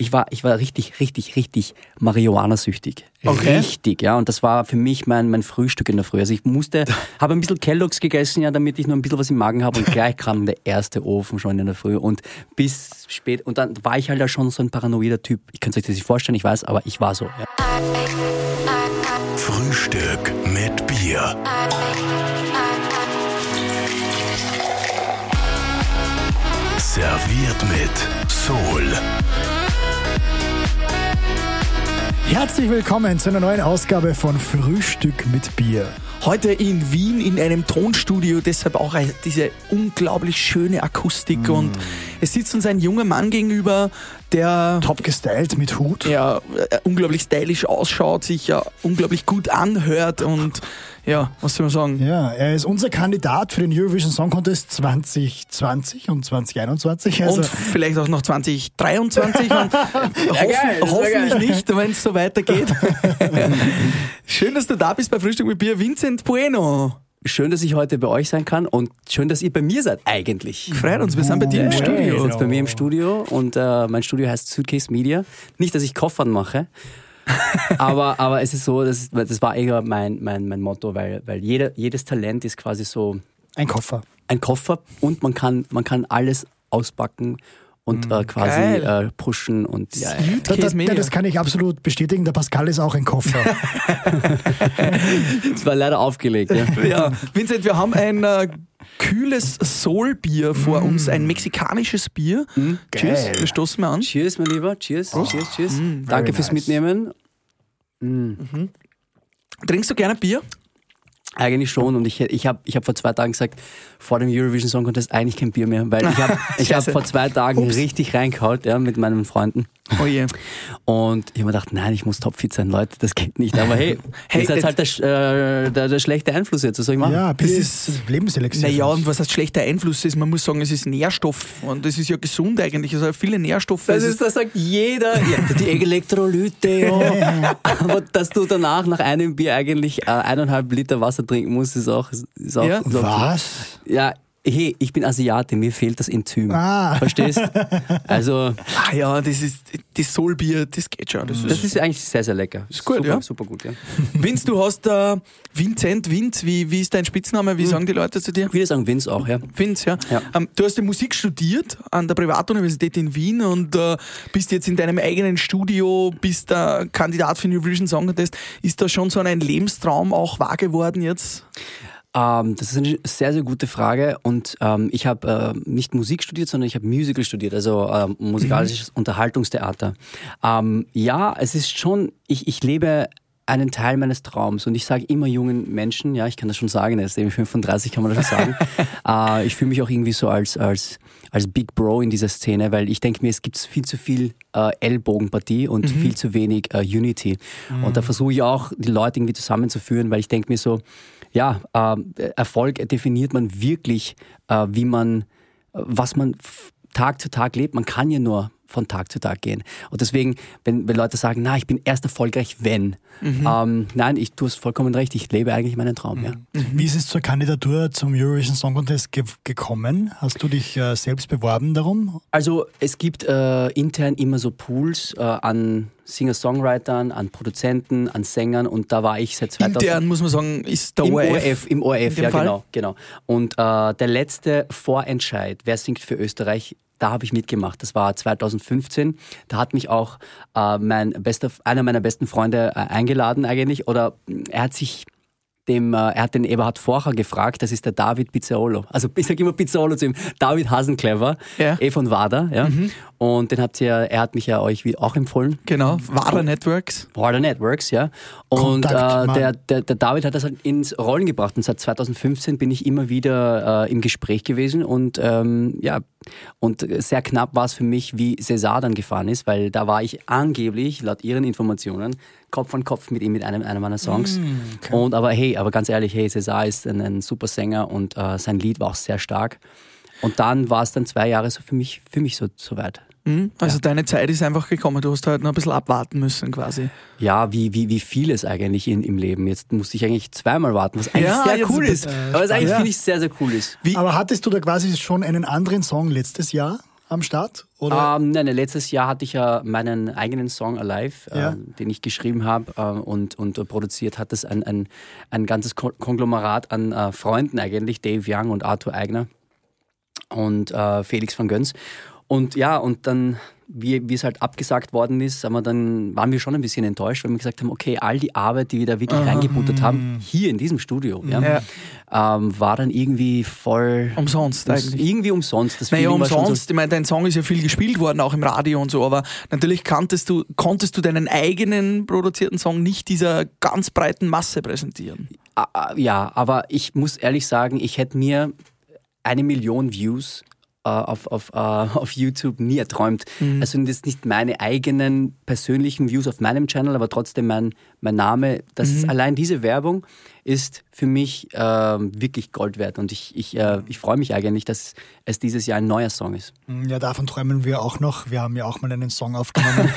ich war, ich war richtig, richtig, richtig Marihuana-süchtig. Okay. Richtig, ja. Und das war für mich mein, mein Frühstück in der Früh. Also ich musste, habe ein bisschen Kelloggs gegessen, ja, damit ich noch ein bisschen was im Magen habe. Und gleich kam der erste Ofen schon in der Früh. Und bis spät, und dann war ich halt ja schon so ein paranoider Typ. Ich könnte euch das nicht vorstellen, ich weiß, aber ich war so. Ja. Frühstück mit Bier. Serviert mit Soul. Herzlich willkommen zu einer neuen Ausgabe von Frühstück mit Bier. Heute in Wien in einem Tonstudio, deshalb auch diese unglaublich schöne Akustik. Mm. Und es sitzt uns ein junger Mann gegenüber, der Top gestylt mit Hut. ja, äh, unglaublich stylisch ausschaut, sich ja unglaublich gut anhört und ja, was soll man sagen? Ja, er ist unser Kandidat für den Eurovision Song Contest 2020 und 2021. Also und vielleicht auch noch 2023 und äh, hoffen, geil, das wär hoffentlich geil. nicht, wenn es so weitergeht. Schön, dass du da bist bei Frühstück mit Bier, Vincent Bueno. Schön, dass ich heute bei euch sein kann und schön, dass ihr bei mir seid, eigentlich. Freut uns, wir sind bei dir im Studio. Genau. seid bei mir im Studio und äh, mein Studio heißt Suitcase Media. Nicht, dass ich Koffern mache, aber, aber es ist so, das, das war eher mein, mein, mein Motto, weil, weil jeder, jedes Talent ist quasi so ein Koffer. ein Koffer und man kann, man kann alles auspacken und äh, quasi äh, pushen und ja, Suitcase das, Media. das kann ich absolut bestätigen. Der Pascal ist auch ein Koffer. es war leider aufgelegt. Ja. Ja, Vincent, wir haben ein äh, kühles Soulbier vor uns, ein mexikanisches Bier. Cheers, geil. wir stoßen mal an. Cheers, mein Lieber. Cheers, cheers, cheers. Danke very fürs nice. Mitnehmen. Trinkst du gerne Bier? Eigentlich schon und ich, ich habe ich hab vor zwei Tagen gesagt, vor dem Eurovision Song Contest eigentlich kein Bier mehr, weil ich habe ich hab vor zwei Tagen richtig reingehaut ja, mit meinen Freunden Oh je. und ich habe mir gedacht, nein, ich muss topfit sein, Leute, das geht nicht. Aber hey, Hey, das ist halt der, äh, der, der schlechte Einfluss jetzt, was soll ich machen? ja, Bier Das ist Lebenselixier. Naja, und was heißt schlechter Einfluss ist, man muss sagen, es ist Nährstoff und es ist ja gesund eigentlich, also viele Nährstoffe. Das, ist, das sagt jeder. Ja, die Elektrolyte, ja. Aber dass du danach nach einem Bier eigentlich äh, eineinhalb Liter Wasser trinken musst, ist auch. Ist auch Ja. ist auch Was? Ja, hey, ich bin Asiate, mir fehlt das Enzym. Ah. Verstehst? Also, ah ja, das ist das Soulbier, das geht schon. Das das ist, ist eigentlich sehr, sehr lecker. Ist gut, super, ja. Super gut, ja. Vince, du hast äh, Vincent, Vince, wie, wie ist dein Spitzname? Wie sagen die Leute zu dir? Ich würde sagen Vince auch, ja. Vince, ja. Ja. Ähm, du hast ja Musik studiert an der Privatuniversität in Wien und äh, bist jetzt in deinem eigenen Studio, bist äh, Kandidat für den Eurovision Song Contest. Ist da schon so ein Lebenstraum auch wahr geworden jetzt? Ähm, das ist eine sehr, sehr gute Frage. Und ähm, ich habe äh, nicht Musik studiert, sondern ich habe Musical studiert, also ähm, musikalisches Unterhaltungstheater. Ähm, ja, es ist schon, ich, ich lebe einen Teil meines Traums und ich sage immer jungen Menschen, ja, ich kann das schon sagen, jetzt eben 35 kann man das schon sagen, äh, ich fühle mich auch irgendwie so als, als, als Big Bro in dieser Szene, weil ich denke mir, es gibt viel zu viel äh, Ellbogenpartie und viel zu wenig äh, Unity. Und da versuche ich auch, die Leute irgendwie zusammenzuführen, weil ich denke mir so, ja, ähm, Erfolg definiert man wirklich, äh, wie man, äh, was man Tag zu Tag lebt. Man kann ja nur von Tag zu Tag gehen. Und deswegen, wenn, wenn Leute sagen, na, ich bin erst erfolgreich, wenn. Ähm, nein, ich, du hast vollkommen recht, ich lebe eigentlich meinen Traum, ja. Wie ist es zur Kandidatur zum Eurovision Song Contest ge gekommen? Hast du dich äh, selbst beworben darum? Also es gibt äh, intern immer so Pools äh, an Singer-Songwritern, an Produzenten, an Sängern und da war ich seit 2000... Intern muss man sagen, ist der Im ORF. ORF, im ORF, ja Fall? genau, genau. Und äh, der letzte Vorentscheid, wer singt für Österreich, da habe ich mitgemacht. Das war 2015. Da hat mich auch äh, mein bester, einer meiner besten Freunde äh, eingeladen eigentlich. Oder mh, er hat sich dem, äh, er hat den Eberhard Forcher gefragt, das ist der David Pizzaolo. Also ich sage immer Pizzaolo zu ihm, David Hasenclever, Ja. eh von WADA. Ja? Und den habt ihr, er hat mich ja euch wie auch empfohlen. Genau, Wada Networks. Border Networks, ja. Und Kontakt, äh, der, der, der David hat das halt ins Rollen gebracht und seit 2015 bin ich immer wieder äh, im Gespräch gewesen und ähm, ja, und sehr knapp war es für mich, wie César dann gefahren ist, weil da war ich angeblich, laut ihren Informationen, Kopf an Kopf mit ihm mit einem, einem meiner Songs. Mm, Und aber hey, aber ganz ehrlich, hey, César ist ein, ein super Sänger und äh, sein Lied war auch sehr stark. Und dann war es dann zwei Jahre so für mich, für mich so, so weit. Mhm. Also deine Zeit ist einfach gekommen, du hast halt noch ein bisschen abwarten müssen quasi. Ja, wie, wie, wie vieles eigentlich in, im Leben. Jetzt musste ich eigentlich zweimal warten, was eigentlich Ja, sehr cool ist. Aber was eigentlich ja. finde ich sehr, sehr cool ist. Wie- Aber hattest du da quasi schon einen anderen Song letztes Jahr am Start? Oder? Ähm, nein, letztes Jahr hatte ich ja meinen eigenen Song Alive, Ja. äh, den ich geschrieben habe äh, und, und produziert hat das ein, ein, ein ganzes Ko- Konglomerat an äh, Freunden eigentlich, Dave Young und Arthur Eigner und äh, Felix van Göns. Und ja, und dann, wie, wie es halt abgesagt worden ist, haben wir dann, waren wir schon ein bisschen enttäuscht, weil wir gesagt haben, okay, all die Arbeit, die wir da wirklich reingebuttert haben, hier in diesem Studio, ja, Ähm, war dann irgendwie voll Umsonst ums- eigentlich. irgendwie umsonst. Das Naja, umsonst. Ich meine, dein Song ist ja viel gespielt worden, auch im Radio und so, aber natürlich kanntest du, konntest du deinen eigenen produzierten Song nicht dieser ganz breiten Masse präsentieren. Ah, ah, Ja, aber ich muss ehrlich sagen, ich hätte mir eine Million Views auf, auf, äh, auf YouTube nie erträumt. Mhm. Also das sind nicht meine eigenen persönlichen Views auf meinem Channel, aber trotzdem mein, mein Name. Das ist Mhm. allein diese Werbung ist für mich ähm, wirklich Gold wert und ich, ich, äh, ich freue mich eigentlich, dass es dieses Jahr ein neuer Song ist. Ja, davon träumen wir auch noch. Wir haben ja auch mal einen Song aufgenommen.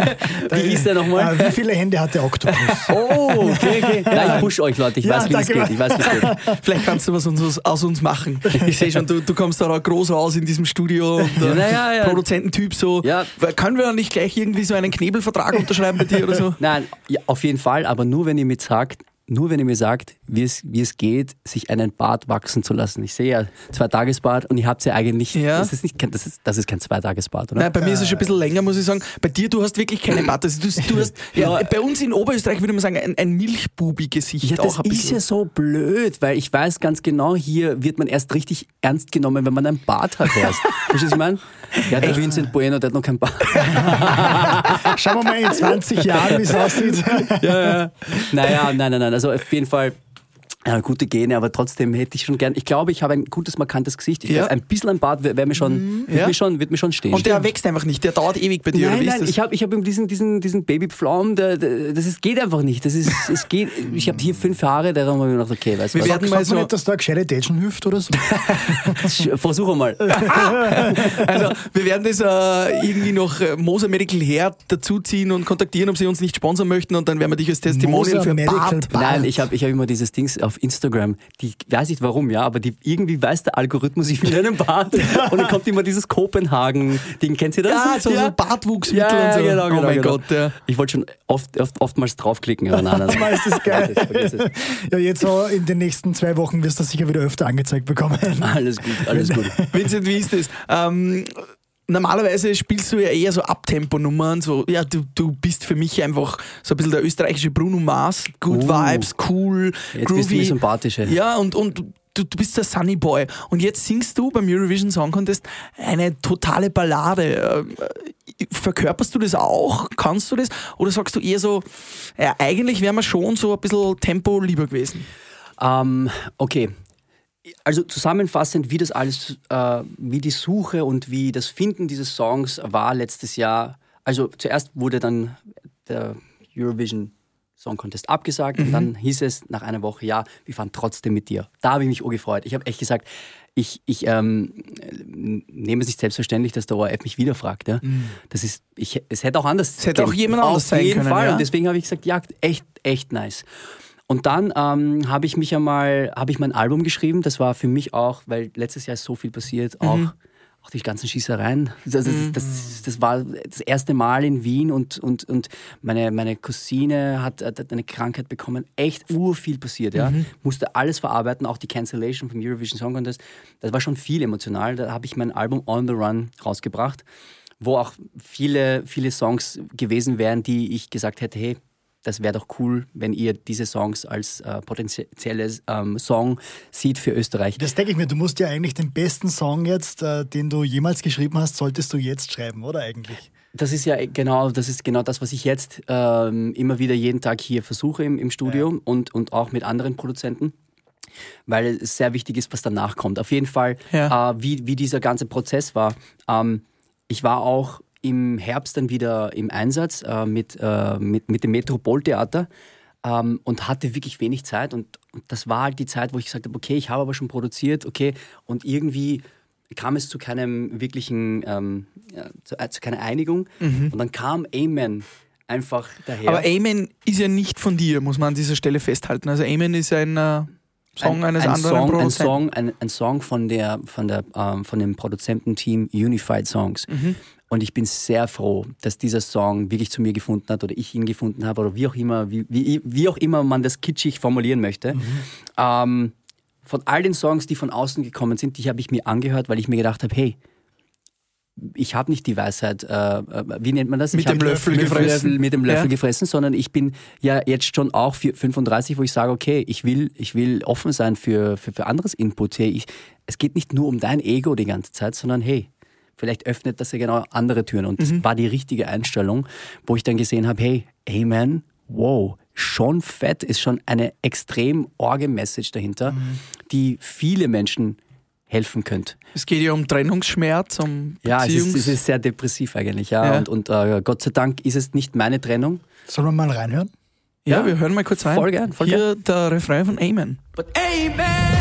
Wie hieß der nochmal? äh, wie viele Hände hat der Oktopus? Oh, okay, okay. Nein, ich push euch, Leute. Ich Ja, weiß, wie es danke. geht. Ich weiß, wie geht. Vielleicht kannst du was uns, aus uns machen. Ich sehe schon, du, du kommst da groß raus in diesem Studio. Und Ja, na ja, ja. Produzententyp so. Ja. Können wir nicht gleich irgendwie so einen Knebelvertrag unterschreiben bei dir oder so? Nein, ja, auf jeden Fall, aber nur wenn ihr mir sagt, nur wenn ihr mir sagt, wie es, wie es geht, sich einen Bart wachsen zu lassen. Ich sehe ja zwei Tagesbart und ihr habt ja eigentlich, Ja. das ist nicht, kein- das ist, das ist kein Zweitagesbart, oder? Nein, bei mir ist es schon ein bisschen länger, muss ich sagen. Bei dir, du hast wirklich keine Bart. Also du, du hast, ja, Ja. bei uns in Oberösterreich würde man sagen, ein, ein Milchbubi-Gesicht Ja, das ist bisschen. ja so blöd, weil ich weiß ganz genau, hier wird man erst richtig ernst genommen, wenn man einen Bart hat erst. Verstehst du, was ich meine? Ja, der Vincent Bueno, der hat noch keinen Bart. Schauen wir mal in 20 Jahren, wie es aussieht. Naja, nein, nein, nein. Also auf jeden Fall ja, gute Gene, aber trotzdem hätte ich schon gern. Ich glaube, ich habe ein gutes, markantes Gesicht. Ich Ja. ein bisschen ein Bart wäre wär mir, schon, wird Ja. mir, schon, wird mir schon stehen. Und der wächst einfach nicht, der dauert ewig bei dir. oder Nein, nein, das? ich habe ich hab diesen, diesen, diesen Babypflaum, der, der, das ist, geht einfach nicht. Das ist, es geht, ich habe hier fünf Haare, darum habe ich mir gedacht, okay, weißt du Wir was, werden mal so- nicht, dass da gescheite Tätschen hilft oder so? versuche mal. Also, wir werden das äh, irgendwie noch äh, Moser Medical Hair dazuziehen und kontaktieren, ob sie uns nicht sponsern möchten und dann werden wir dich als Testimonial Moser für Medical Bart. Bart. Nein, ich habe ich hab immer dieses Dings auf Instagram, die weiß nicht warum, ja, aber die, irgendwie weiß der Algorithmus, ich will einen Bart und dann kommt immer dieses Kopenhagen-Ding, kennt ihr das? Ja, so, so Bartwuchsmittel Ja, und so. genau, genau, oh mein genau. Gott, ja. Ich wollte schon oft, oft, oftmals draufklicken, aber nein, nein, ist das geil. Es, Ja, jetzt so in den nächsten zwei Wochen wirst du das sicher wieder öfter angezeigt bekommen. es. Alles gut, alles gut. Vincent, wie ist das? Ähm, normalerweise spielst du ja eher so Abtempo-Nummern. So, ja, du, du bist für mich einfach so ein bisschen der österreichische Bruno Mars. Good Oh. Vibes, cool, Jetzt groovy. bist du mir sympathisch. ey. Ja, und, und du, du bist der Sunny Boy. Und jetzt singst du beim Eurovision Song Contest eine totale Ballade. Äh, Verkörperst du das auch? Kannst du das? Oder sagst du eher so, ja, eigentlich wäre mir schon so ein bisschen Tempo lieber gewesen? Ähm, okay. Also zusammenfassend, wie das alles, äh, wie die Suche und wie das Finden dieses Songs war letztes Jahr. Also zuerst wurde dann der Eurovision Song Contest abgesagt und dann hieß es nach einer Woche, ja, wir fahren trotzdem mit dir. Da habe ich mich urgefreut. Ich habe echt gesagt, ich, ich ähm, nehme es nicht selbstverständlich, dass der ORF mich wieder fragt. Ja? Das ist, ich, es hätte auch anders Es hätte auch jemand anders Auf sein jeden können, Fall. ja. Und deswegen habe ich gesagt, ja, echt, echt nice. Und dann ähm, habe ich mich einmal, habe ich mein Album geschrieben. Das war für mich auch, weil letztes Jahr ist so viel passiert, auch, auch die ganzen Schießereien. Das, das, das, das war das erste Mal in Wien und, und, und meine, meine Cousine hat, hat eine Krankheit bekommen. Echt urviel passiert, ja. Musste alles verarbeiten, auch die Cancellation vom Eurovision Song Contest. Das war schon viel emotional. Da habe ich mein Album On the Run rausgebracht, wo auch viele, viele Songs gewesen wären, die ich gesagt hätte, hey, das wäre doch cool, wenn ihr diese Songs als äh, potenzielles ähm, Song sieht für Österreich. Das denke ich mir, du musst ja eigentlich den besten Song jetzt, äh, den du jemals geschrieben hast, solltest du jetzt schreiben, oder eigentlich? Das ist ja genau, das ist genau das, was ich jetzt ähm, immer wieder jeden Tag hier versuche im, im Studio und, und auch mit anderen Produzenten. Weil es sehr wichtig ist, was danach kommt. Auf jeden Fall, Ja. äh, wie, wie dieser ganze Prozess war. Ähm, ich war auch im Herbst dann wieder im Einsatz äh, mit, äh, mit, mit dem Metropoltheater ähm, und hatte wirklich wenig Zeit. Und, und das war halt die Zeit, wo ich gesagt habe, okay, ich habe aber schon produziert, okay, und irgendwie kam es zu keinem wirklichen, ähm, ja, zu, äh, zu keiner Einigung. Und dann kam Amen einfach daher. Aber Amen ist ja nicht von dir, muss man an dieser Stelle festhalten. Also Amen ist ein, äh, Song ein, eines ein anderen Song, ein Produzenten. Song, ein, ein Song von der von der ähm, von dem Produzententeam Unified Songs. Mhm. Und ich bin sehr froh, dass dieser Song wirklich zu mir gefunden hat oder ich ihn gefunden habe oder wie auch immer, wie, wie, wie auch immer man das kitschig formulieren möchte. Ähm, von all den Songs, die von außen gekommen sind, die habe ich mir angehört, weil ich mir gedacht habe, hey, ich habe nicht die Weisheit, äh, äh, wie nennt man das? Mit ich dem Löffel mit, gefressen. Löffel, mit dem Löffel Ja. gefressen, sondern ich bin ja jetzt schon auch für 35, wo ich sage, okay, ich will, ich will offen sein für, für, für anderes Input. Hey, ich, es geht nicht nur um dein Ego die ganze Zeit, sondern hey, vielleicht öffnet das ja genau andere Türen. Und das war die richtige Einstellung, wo ich dann gesehen habe, hey, Amen, wow, schon fett, ist schon eine extrem orge Message dahinter, die viele Menschen helfen könnte. Es geht ja um Trennungsschmerz, um Ja, es ist, Beziehungs... es ist sehr depressiv eigentlich, ja. Ja. Und, und äh, Gott sei Dank ist es nicht meine Trennung. Sollen wir mal reinhören? ja, Ja. wir hören mal kurz rein. Voll gern, voll Hier der Refrain von Amen. But amen. Amen.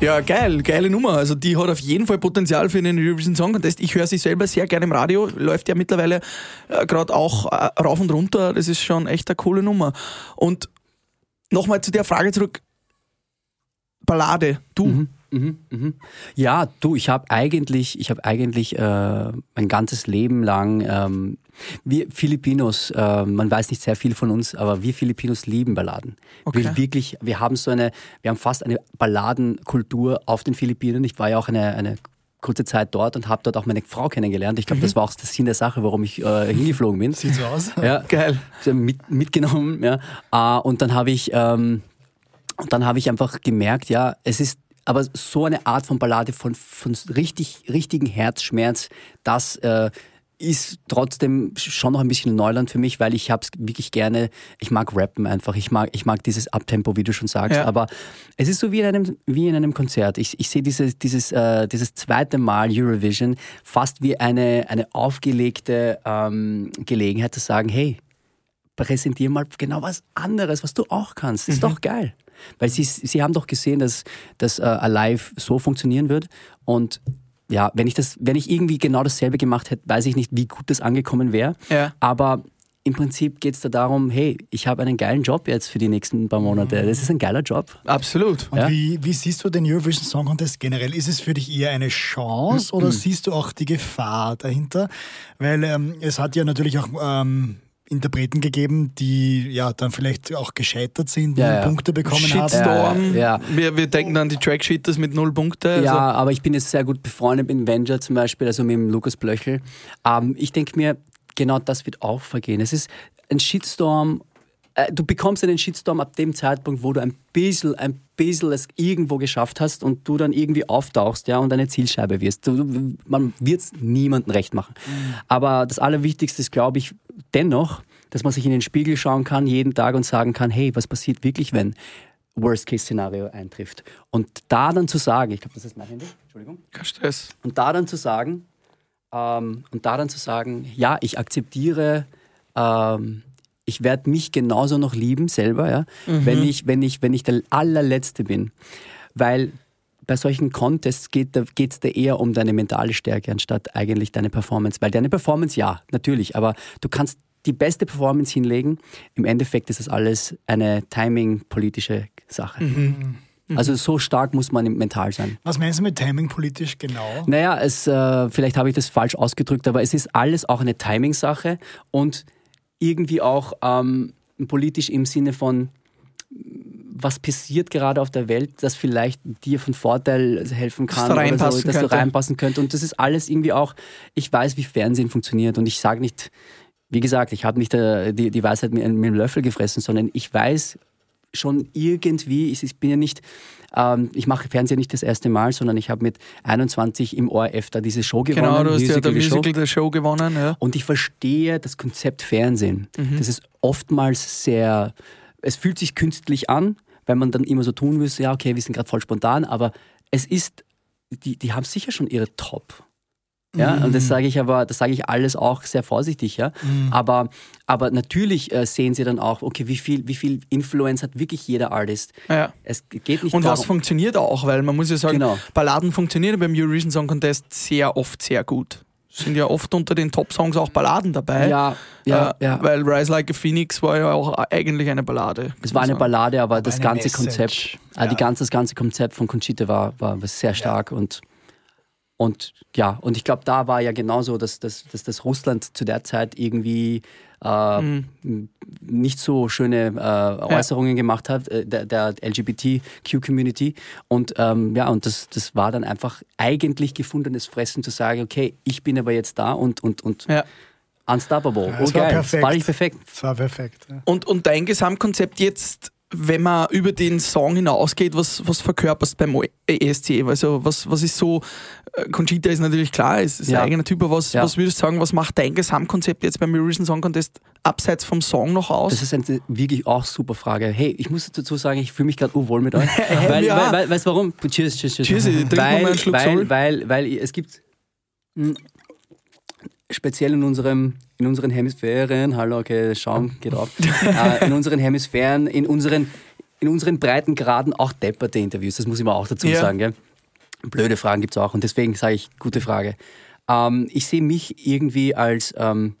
Ja, geil, geile Nummer. Also die hat auf jeden Fall Potenzial für den Eurovision Song Contest. Ich höre sie selber sehr gerne im Radio, läuft ja mittlerweile äh, gerade auch äh, rauf und runter. Das ist schon echt eine coole Nummer. Und nochmal zu der Frage zurück. Ballade, du. Mhm, mhm. Ja, du, ich habe eigentlich, ich habe eigentlich äh, mein ganzes Leben lang, ähm, wir Filipinos, äh, man weiß nicht sehr viel von uns, aber wir Filipinos lieben Balladen. Okay. Wir wirklich, wir haben so eine, wir haben fast eine Balladenkultur auf den Philippinen. Ich war ja auch eine, eine kurze Zeit dort und habe dort auch meine Frau kennengelernt. Ich glaube, das war auch der Sinn der Sache, warum ich äh, hingeflogen bin. Sieht so aus. Ja, Geil. mit, mitgenommen, ja. Äh, und dann habe ich, ähm, und dann habe ich einfach gemerkt, ja, es ist aber so eine Art von Ballade von, von richtig, richtigen Herzschmerz, das äh, ist trotzdem schon noch ein bisschen Neuland für mich, weil ich habe es wirklich gerne, ich mag Rappen einfach, ich mag, ich mag dieses Abtempo, wie du schon sagst, Ja. aber es ist so wie in einem, wie in einem Konzert. Ich, ich sehe dieses, dieses, äh, dieses zweite Mal Eurovision fast wie eine, eine aufgelegte ähm, Gelegenheit zu sagen, hey, präsentier mal genau was anderes, was du auch kannst. Ist doch geil. Weil sie, sie haben doch gesehen, dass das äh, Alive so funktionieren wird. Und ja, wenn ich das, wenn ich irgendwie genau dasselbe gemacht hätte, weiß ich nicht, wie gut das angekommen wäre. Ja. Aber im Prinzip geht es da darum, hey, ich habe einen geilen Job jetzt für die nächsten paar Monate. Das ist ein geiler Job. Absolut. Und Ja. wie, wie siehst du den Eurovision Song Contest generell? Ist es für dich eher eine Chance oder siehst du auch die Gefahr dahinter? Weil ähm, es hat ja natürlich auch ähm, Interpreten gegeben, die ja dann vielleicht auch gescheitert sind, Ja, null ja. Punkte bekommen haben. Shitstorm. Ja, ja. Wir, wir denken an die Tracksheeters mit null Punkte. Also, Ja, aber ich bin jetzt sehr gut befreundet mit Venger zum Beispiel, also mit dem Lukas Blöchel. Ähm, ich denke mir, genau das wird auch vergehen. Es ist ein Shitstorm. äh, Du bekommst einen Shitstorm ab dem Zeitpunkt, wo du ein bisschen, ein bisschen es irgendwo geschafft hast und du dann irgendwie auftauchst, ja, und eine Zielscheibe wirst. Du, man wird es niemandem recht machen. Aber das Allerwichtigste ist, glaube ich, dennoch, dass man sich in den Spiegel schauen kann jeden Tag und sagen kann, hey, was passiert wirklich, wenn Worst-Case-Szenario eintrifft? Und da dann zu sagen, ich glaube, das ist mein Handy, Entschuldigung. Kein Stress. Und da dann zu sagen, ähm, und da dann zu sagen, ja, ich akzeptiere, ähm, ich werde mich genauso noch lieben selber, ja, wenn ich, wenn ich, wenn ich der allerletzte bin, weil bei solchen Contests geht es da eher um deine mentale Stärke anstatt eigentlich deine Performance, weil deine Performance ja natürlich, aber du kannst die beste Performance hinlegen. Im Endeffekt ist das alles eine timing-politische Sache. Also so stark muss man mental sein. Was meinst du mit Timing politisch genau? Naja, es, äh, vielleicht habe ich das falsch ausgedrückt, aber es ist alles auch eine Timing-Sache und irgendwie auch ähm, politisch im Sinne von, was passiert gerade auf der Welt, das vielleicht dir von Vorteil helfen kann, da oder so, dass könnte. du reinpassen könnte. Und das ist alles irgendwie auch, ich weiß, wie Fernsehen funktioniert und ich sage nicht, wie gesagt, ich habe nicht äh, die, die Weisheit mit, mit einem Löffel gefressen, sondern ich weiß schon irgendwie, ich, ich bin ja nicht, ähm, ich mache Fernsehen nicht das erste Mal, sondern ich habe mit 21 im ORF da diese Show gewonnen. Genau, du hast ja der. Musical der Show gewonnen. Ja. Und ich verstehe das Konzept Fernsehen. Mhm. Das ist oftmals sehr, es fühlt sich künstlich an, weil man dann immer so tun müsste, ja, okay, wir sind gerade voll spontan, aber es ist, die, die haben sicher schon ihre Top. Ja, und das sage ich aber, das sage ich alles auch sehr vorsichtig, ja. Aber, aber natürlich äh, sehen sie dann auch, okay, wie viel, wie viel Influence hat wirklich jeder Artist. Ja. Es geht nicht Und was darum, funktioniert auch, weil man muss ja sagen, Genau. Balladen funktionieren beim Eurovision Song Contest sehr oft sehr gut. Sind ja oft unter den Top-Songs auch Balladen dabei. ja, ja, äh, ja. Weil Rise Like a Phoenix war ja auch eigentlich eine Ballade. Es war eine Ballade, aber das eine ganze Message. Konzept, äh, Ja. die ganze, das ganze Konzept von Conchita war, war sehr stark und und ja, und ich glaube, da war ja genauso, dass, dass, dass das Russland zu der Zeit irgendwie äh, nicht so schöne äh, Äußerungen gemacht hat, äh, der, der LGBTQ-Community. Und ähm, ja, und das, das war dann einfach eigentlich gefundenes Fressen zu sagen, okay, ich bin aber jetzt da und, und, und Ja. unstoppable. Ja, oh, es war geil. perfekt. Das war nicht perfekt. Das war perfekt. Ja. Und, und dein Gesamtkonzept jetzt, wenn man über den Song hinausgeht, was, was verkörperst beim ESC? Also was, was ist so, äh, Conchita ist natürlich klar, es ist Ja. ein eigener Typ, aber was, Ja. was würdest du sagen, was macht dein Gesamtkonzept jetzt beim Eurovision Song Contest abseits vom Song noch aus? Das ist eine wirklich auch super Frage. Hey, ich muss dazu sagen, ich fühle mich gerade urwohl mit euch. weil, Ja. weil, weil, weißt du warum? Cheers, cheers, cheers. Cheers, trink weil, mal einen Schluck weil, Sol. weil, weil es gibt mh, speziell in unserem in unseren Hemisphären, hallo, okay, Schaum geht auf, äh, in unseren Hemisphären, in unseren in unseren Breitengraden auch depperte Interviews, das muss ich mal auch dazu Ja. sagen. Gell? Blöde Fragen gibt es auch und deswegen sage ich, gute Frage. Ähm, ich sehe mich irgendwie als, ähm,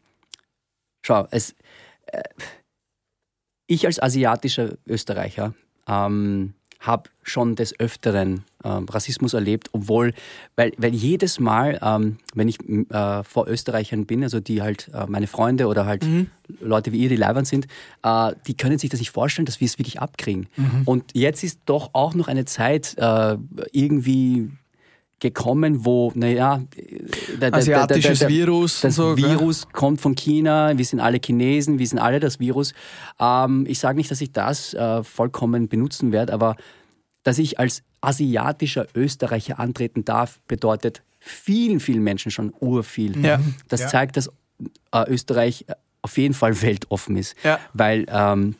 schau, es, äh, ich als asiatischer Österreicher ähm, habe schon des Öfteren ähm, Rassismus erlebt, obwohl, weil, weil jedes Mal, ähm, wenn ich äh, vor Österreichern bin, also die halt äh, meine Freunde oder halt Leute wie ihr, die leibend sind, äh, die können sich das nicht vorstellen, dass wir es wirklich abkriegen. Und jetzt ist doch auch noch eine Zeit äh, irgendwie gekommen, wo, naja, der, der, Asiatisches Virus das so, gell? Virus kommt von China, wir sind alle Chinesen, wir sind alle das Virus. Ähm, ich sage nicht, dass ich das äh, vollkommen benutzen werde, aber dass ich als asiatischer Österreicher antreten darf, bedeutet vielen, vielen Menschen schon urviel. Ja. Das Ja. zeigt, dass äh, Österreich auf jeden Fall weltoffen ist. Ja. Weil ähm,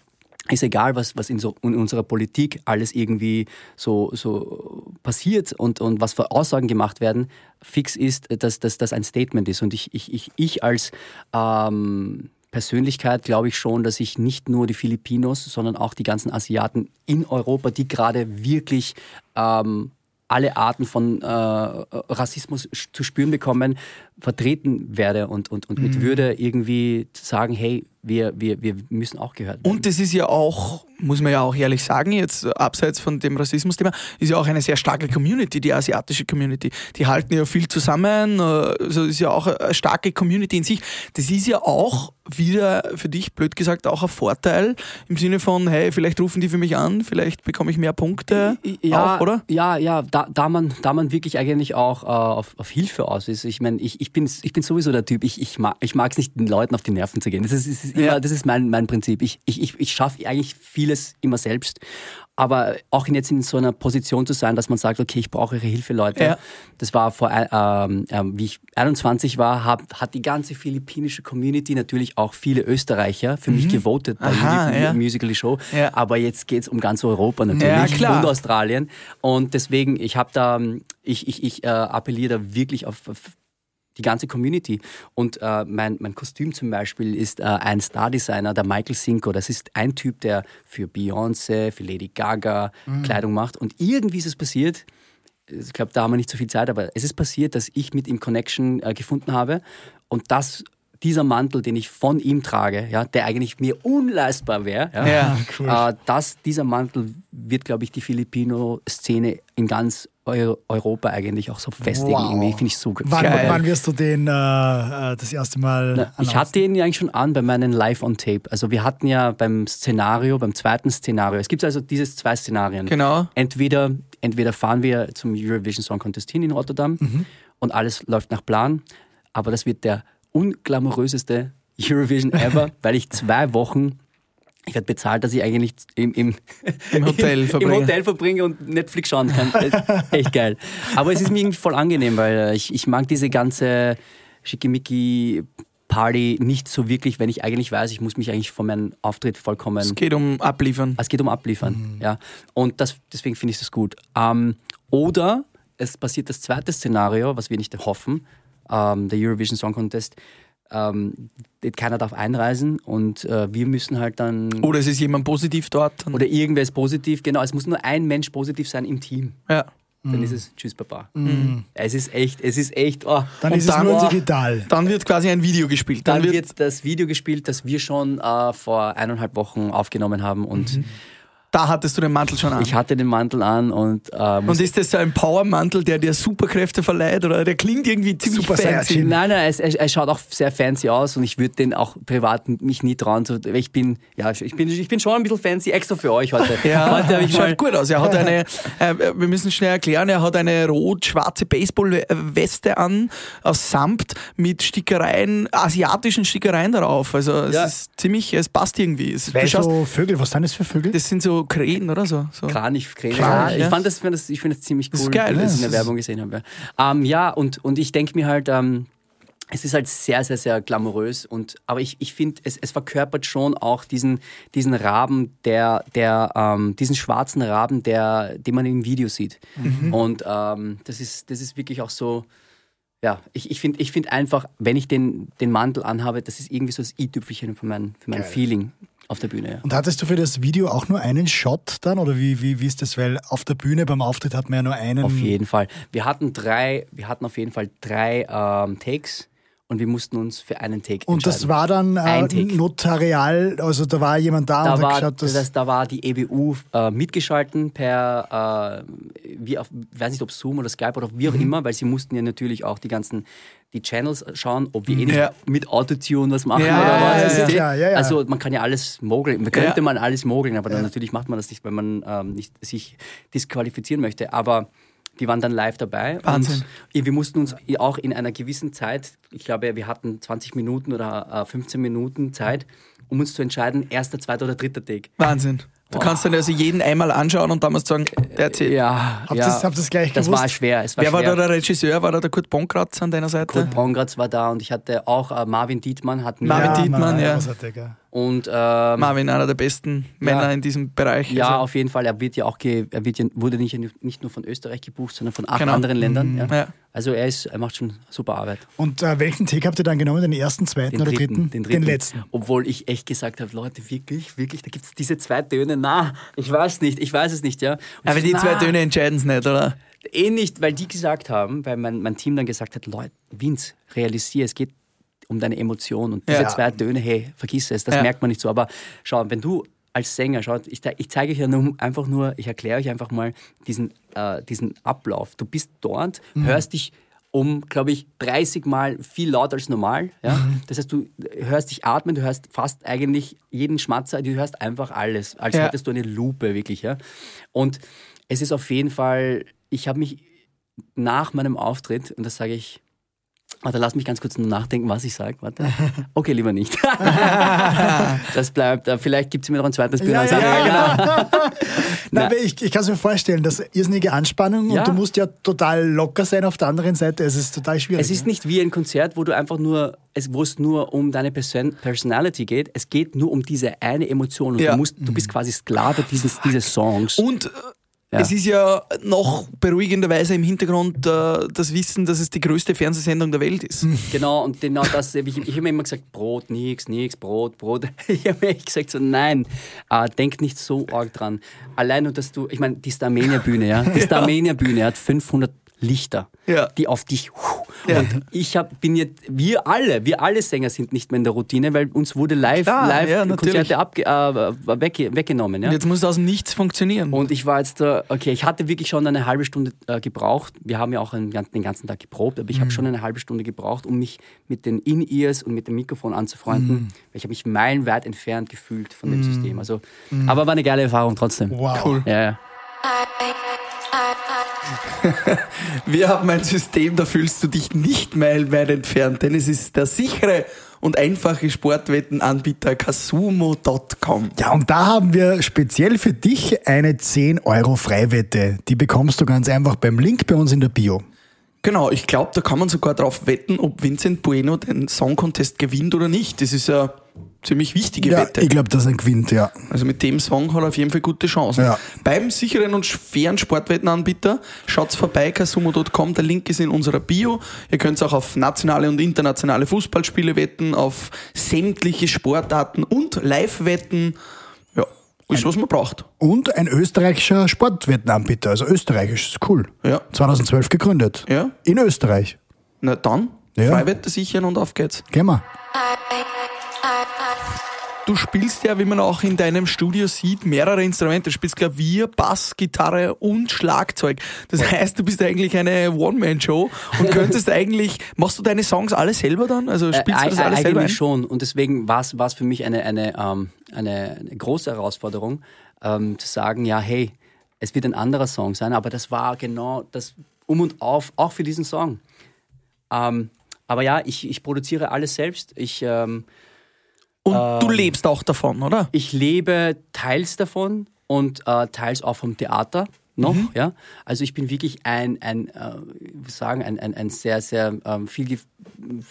ist egal, was, was in, so, in unserer Politik alles irgendwie so, so passiert und, und was für Aussagen gemacht werden. Fix ist, dass das ein Statement ist. Und ich, ich, ich, ich als ähm, Persönlichkeit glaube ich schon, dass ich nicht nur die Filipinos, sondern auch die ganzen Asiaten in Europa, die gerade wirklich ähm, alle Arten von äh, Rassismus zu spüren bekommen, vertreten werde und, und, und mit Würde irgendwie sagen, hey, wir, wir, wir müssen auch gehört werden. Und das ist ja auch, muss man ja auch ehrlich sagen, jetzt abseits von dem Rassismusthema, ist ja auch eine sehr starke Community, die asiatische Community. Die halten ja viel zusammen, äh, also ist ja auch eine starke Community in sich. Das ist ja auch wieder für dich, blöd gesagt, auch ein Vorteil im Sinne von, hey, vielleicht rufen die für mich an, vielleicht bekomme ich mehr Punkte, ja, auch, oder? Ja, ja, da, da, man, da man wirklich eigentlich auch äh, auf, auf Hilfe aus ist. Ich meine, ich, ich, bin, ich bin sowieso der Typ, ich, ich mag es ich mag's nicht, den Leuten auf die Nerven zu gehen. Das ist, ist, immer, Ja. das ist mein, mein Prinzip. Ich, ich, ich, ich schaffe eigentlich vieles immer selbst. Aber auch in- jetzt in so einer Position zu sein, dass man sagt, okay, ich brauche Ihre Hilfe, Leute. Ja. Das war vor, äh, ähm, ähm, wie ich 21 war, hab, hat die ganze philippinische Community natürlich auch viele Österreicher für mich gewotet bei Mhm. Aha, Uni- ja. Musical Show. Ja. Aber jetzt geht es um ganz Europa natürlich und Australien. Und deswegen, ich habe da, ich, ich, ich äh, appelliere da wirklich auf, auf die ganze Community. Und äh, mein, mein Kostüm zum Beispiel ist äh, ein Star-Designer, der Michael Cinco. Das ist ein Typ, der für Beyoncé, für Lady Gaga Kleidung macht. Und irgendwie ist es passiert, ich glaube, da haben wir nicht so viel Zeit, aber es ist passiert, dass ich mit ihm Connection äh, gefunden habe und das dieser Mantel, den ich von ihm trage, ja, der eigentlich mir unleistbar wäre, ja, Ja, cool. äh, das, dieser Mantel wird, glaube ich, die Filipino-Szene in ganz Europa eigentlich auch so festigen. Wow. Irgendwie finde ich so Wann, Geil. wann wirst du den äh, äh, das erste Mal Na, ich hatte ihn ja eigentlich schon an bei meinen Live-on-Tape. Also wir hatten ja beim Szenario, beim zweiten Szenario, es gibt also diese zwei Szenarien. Genau. Entweder, entweder fahren wir zum Eurovision Song Contest hin in Rotterdam und alles läuft nach Plan, aber das wird der unglamouröseste Eurovision ever, weil ich zwei Wochen, ich werde bezahlt, dass ich eigentlich im, im, Im Hotel im verbringe. Hotel verbringe und Netflix schauen kann. Echt geil. Aber es ist mir irgendwie voll angenehm, weil äh, ich, ich mag diese ganze schickimicki Party nicht so wirklich, wenn ich eigentlich weiß, ich muss mich eigentlich von meinem Auftritt vollkommen Es geht um Abliefern. es geht um Abliefern, ja. Und das, deswegen finde ich das gut. Ähm, oder es passiert das zweite Szenario, was wir nicht hoffen, ähm, der Eurovision Song Contest. Ähm, keiner darf einreisen und äh, wir müssen halt dann. Oder es ist jemand positiv dort. Oder irgendwer ist positiv, genau. Es muss nur ein Mensch positiv sein im Team. ja. Dann ist es Tschüss, Papa. Es ist echt, es ist echt. Oh. Dann Und ist dann- es nur oh, digital. Dann wird quasi ein Video gespielt. Dann wird das Video gespielt, das wir schon äh, vor eineinhalb Wochen aufgenommen haben und da hattest du den Mantel schon an. ich hatte den Mantel an und, äh, Und ist das so ein Powermantel, der dir Superkräfte verleiht? Oder der klingt irgendwie ziemlich Super fancy. Saiyajin. Nein, nein, es, es, es schaut auch sehr fancy aus und ich würde den auch privat mich nie trauen. So, weil ich bin, ja, ich bin, ich bin schon ein bisschen fancy, extra für euch heute. Ja, heute ich schaut gut aus. Er hat eine, äh, wir müssen schnell erklären, er hat eine rot-schwarze Baseballweste an, aus Samt, mit Stickereien, asiatischen Stickereien darauf. Also es Ja. ist ziemlich, es passt irgendwie. Es, du so Vögel, was sind das für Vögel? das sind so Krähen oder so. so. Kranich, Kräne. Kranich, ja. Ich fand das, das, ich finde das ziemlich cool, Das geil, dass ja. ich in der Werbung gesehen habe. Ja, ähm, ja und, und ich denke mir halt, ähm, es ist halt sehr, sehr, sehr glamourös. Und, aber ich, ich finde, es, es verkörpert schon auch diesen, diesen Raben, der, der, ähm, diesen schwarzen Raben, der, den man im Video sieht. Mhm. Und ähm, das, ist, das ist wirklich auch so. Ja, ich, ich finde ich find einfach, wenn ich den, den Mantel anhabe, das ist irgendwie so das i-Tüpfelchen für mein, für mein Geil. Feeling auf der Bühne. Ja. Und hattest du für das Video auch nur einen Shot dann? Oder wie, wie, wie ist das? Weil auf der Bühne beim Auftritt hat man ja nur einen. Auf jeden Fall. Wir hatten drei, wir hatten auf jeden Fall drei ähm, Takes und wir mussten uns für einen Take Und das entscheiden. war dann äh, notarial, also da war jemand da, da und war, hat geschaut, dass. das, da war die EBU äh, mitgeschalten per, äh, wie auf, weiß nicht ob Zoom oder Skype oder wie auch immer, weil sie mussten ja natürlich auch die ganzen die Channels schauen, ob wir eh nicht Ja. mit Autotune was machen Ja, oder was. ja, ja. Klar, ja, ja. Also man kann ja alles mogeln, man könnte Ja. man alles mogeln, aber dann natürlich macht man das nicht, weil man ähm, nicht sich disqualifizieren möchte. Aber die waren dann live dabei. Wahnsinn. Und wir mussten uns auch in einer gewissen Zeit, ich glaube, wir hatten 20 Minuten oder äh, 15 Minuten Zeit, um uns zu entscheiden, erster, zweiter oder dritter Take. Wahnsinn. Du kannst dann also jeden einmal anschauen und damals sagen, der erzählt. Ja, Habt ja. habt ihr's gleich Das gewusst? war schwer. Es war Wer war schwer. da der Regisseur? War da der Kurt Bonkratz an deiner Seite? Kurt Bongratz war da und ich hatte auch äh, Marvin Dietmann hat mir Marvin Dietmann, Mann, ja. Ja. und ähm, Marvin, einer der besten Männer in diesem Bereich. ja, Also, auf jeden Fall. Er wird ja auch ge er wird ja, wurde nicht, nicht nur von Österreich gebucht, sondern von acht Genau. anderen Ländern. Ja. Ja. Also er ist, er macht schon super Arbeit. Und äh, welchen Take habt ihr dann genommen? Den ersten, zweiten Den oder dritten, dritten? den dritten. letzten. Obwohl ich echt gesagt habe, Leute, wirklich, wirklich, da gibt es diese zwei Töne. Na, ich weiß nicht, ich weiß es nicht, ja. Und aber ich die so, zwei na, Töne entscheiden es nicht, oder? Eh nicht, weil die gesagt haben, weil mein, mein Team dann gesagt hat, Leute, Vince, realisier, es geht um deine Emotion und diese Ja. zwei Töne, hey, vergiss es, das Ja. merkt man nicht so. Aber schau, wenn du als Sänger, schaut, ich, ich zeige euch ja nur, einfach nur, ich erkläre euch einfach mal diesen, äh, diesen Ablauf. Du bist dort, hörst dich um, glaube ich, 30 Mal viel lauter als normal. Ja? Das heißt, du hörst dich atmen, du hörst fast eigentlich jeden Schmatzer, du hörst einfach alles, als Ja. hättest du eine Lupe, wirklich. Ja? Und es ist auf jeden Fall, ich habe mich nach meinem Auftritt, und das sage ich, warte, lass mich ganz kurz nur nachdenken, was ich sage. Warte. Okay, lieber nicht. das bleibt, äh, vielleicht gibt es mir noch ein zweites Bild. Ja, ja, ich, ja, genau. Nein, Na. aber ich, ich kann es mir vorstellen, das ist irrsinnige Anspannung Ja. und du musst ja total locker sein auf der anderen Seite. Es ist total schwierig. Es ist ne? nicht wie ein Konzert, wo du einfach nur, es, wo es nur um deine Person Personality geht. Es geht nur um diese eine Emotion und Ja. du, musst, du bist quasi Sklave dieses, dieses Songs. Und äh, Ja. es ist ja noch beruhigenderweise im Hintergrund äh, das Wissen, dass es die größte Fernsehsendung der Welt ist. Genau, und genau das, ich, ich habe mir immer gesagt, Brot, nix, nix, Brot, Brot. Ich habe mir gesagt, so nein, äh, denk nicht so arg dran. Allein nur, dass du, ich meine, die Starmania-Bühne, ja, die Starmania-Bühne hat 500 Lichter, Ja. die auf dich. Ja. Und ich hab, bin jetzt, wir alle, wir alle Sänger sind nicht mehr in der Routine, weil uns wurde live, Klar, live ja. Konzerte abge, äh, wegge, weggenommen. Ja? Und jetzt muss aus dem Nichts funktionieren. Und ich war jetzt da, okay, ich hatte wirklich schon eine halbe Stunde äh, gebraucht. Wir haben ja auch einen, den ganzen Tag geprobt, aber ich habe schon eine halbe Stunde gebraucht, um mich mit den In-Ears und mit dem Mikrofon anzufreunden. Weil ich habe mich meilenweit entfernt gefühlt von dem System. Also, Aber war eine geile Erfahrung trotzdem. Wow. Cool. Ja, ja. Wir haben ein System, da fühlst du dich nicht meilenweit entfernt, denn es ist der sichere und einfache Sportwettenanbieter Kasumo.com. Ja, und da haben wir speziell für dich eine 10 Euro Freiwette. Die bekommst du ganz einfach beim Link bei uns in der Bio. Genau, ich glaube, da kann man sogar drauf wetten, ob Vincent Bueno den Song Contest gewinnt oder nicht. Das ist eine ziemlich wichtige Ja, Wette. ich glaube, dass er gewinnt, ja. Also mit dem Song hat er auf jeden Fall gute Chancen. Ja. Beim sicheren und fairen Sportwettenanbieter schaut's vorbei, kasumo.com, der Link ist in unserer Bio. Ihr könnt auch auf nationale und internationale Fußballspiele wetten, auf sämtliche Sportarten und Live-Wetten. Ist was man braucht. Und ein österreichischer Sportwettenanbieter, also österreichisch, ist cool. Ja. 2012 gegründet. Ja. In Österreich. Na dann, Ja. Freiwette sichern und auf geht's. Gehen wir. Du spielst ja, wie man auch in deinem Studio sieht, mehrere Instrumente. Du spielst Klavier, Bass, Gitarre und Schlagzeug. Das heißt, du bist eigentlich eine One-Man-Show und könntest eigentlich, machst du deine Songs alle selber dann? Also spielst du das Äh, alles eigentlich selber ein? schon. Und deswegen war es für mich eine, eine, ähm, eine große Herausforderung, ähm, zu sagen, ja, hey, es wird ein anderer Song sein, aber das war genau das Um und Auf, auch für diesen Song. Ähm, aber ja, ich, ich produziere alles selbst. Ich, ähm, Und du lebst auch davon, oder? ich lebe teils davon und äh, teils auch vom Theater noch. Ja? Also ich bin wirklich ein, ein äh, sagen, ein, ein, ein sehr, sehr ähm, viel,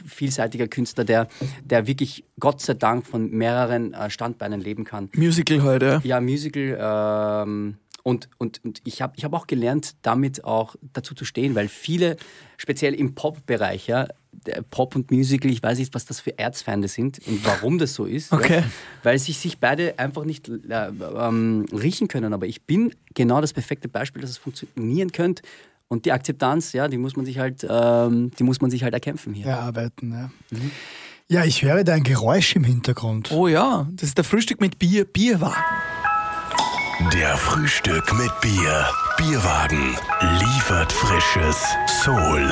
vielseitiger Künstler, der, der wirklich Gott sei Dank von mehreren äh, Standbeinen leben kann. Musical heute. Ja, Musical. Ähm, und, und, und ich habe ich hab auch gelernt, damit auch dazu zu stehen, weil viele, speziell im Pop-Bereich, ja, der Pop und Musical, ich weiß nicht, was das für Erzfeinde sind und warum das so ist. Okay. Ja, weil sich sich beide einfach nicht äh, ähm, riechen können. Aber ich bin genau das perfekte Beispiel, dass es funktionieren könnte. Und die Akzeptanz, ja, die muss man sich halt, ähm, die muss man sich halt erkämpfen hier. Erarbeiten, ja. Ja, ich höre da ein Geräusch im Hintergrund. Oh ja, das ist der Frühstück mit Bier, Bierwagen. Der Frühstück mit Bier. Bierwagen liefert frisches Soul.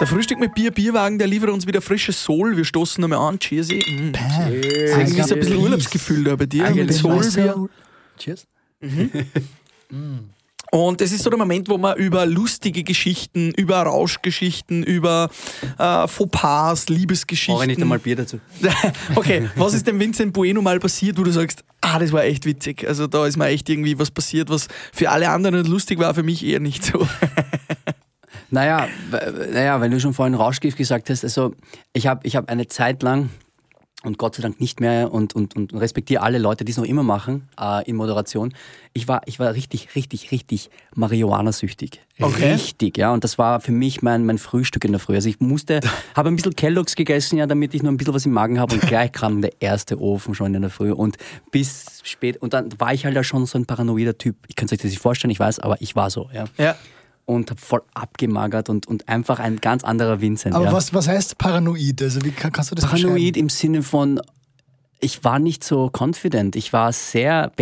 Der Frühstück mit Bier, Bierwagen, der liefert uns wieder frisches Soul. Wir stoßen nochmal an. Cheers. Mm. Irgendwie ist ein bisschen Urlaubsgefühl da bei dir mit Soulbier. Cheers. Und es ist so der Moment, wo man über lustige Geschichten, über Rauschgeschichten, über äh, Fauxpas, Liebesgeschichten. Brauche ich nicht einmal Bier dazu. okay, was ist dem Vincent Bueno mal passiert, wo du sagst, ah, das war echt witzig. Also da ist mir echt irgendwie was passiert, was für alle anderen lustig war, für mich eher nicht so. Naja, naja, wenn du schon vorhin Rauschgift gesagt hast, also ich habe ich hab eine Zeit lang und Gott sei Dank nicht mehr und, und, und respektiere alle Leute, die es noch immer machen äh, in Moderation. Ich war, ich war richtig, richtig, richtig Marihuana-süchtig. Okay. Richtig, ja. Und das war für mich mein, mein Frühstück in der Früh. Also ich musste, habe ein bisschen Kelloggs gegessen, ja, damit ich noch ein bisschen was im Magen habe und gleich kam der erste Ofen schon in der Früh und bis spät. Und dann war ich halt da schon so ein paranoider Typ. Ich kann es euch das nicht vorstellen, ich weiß, aber ich war so, ja Ja. Und habe voll abgemagert und, und einfach ein ganz anderer Vincent. Aber ja. was, was heißt paranoid? Also wie kann, kannst du das Paranoid im Sinne von, ich war nicht so confident. Ich war sehr,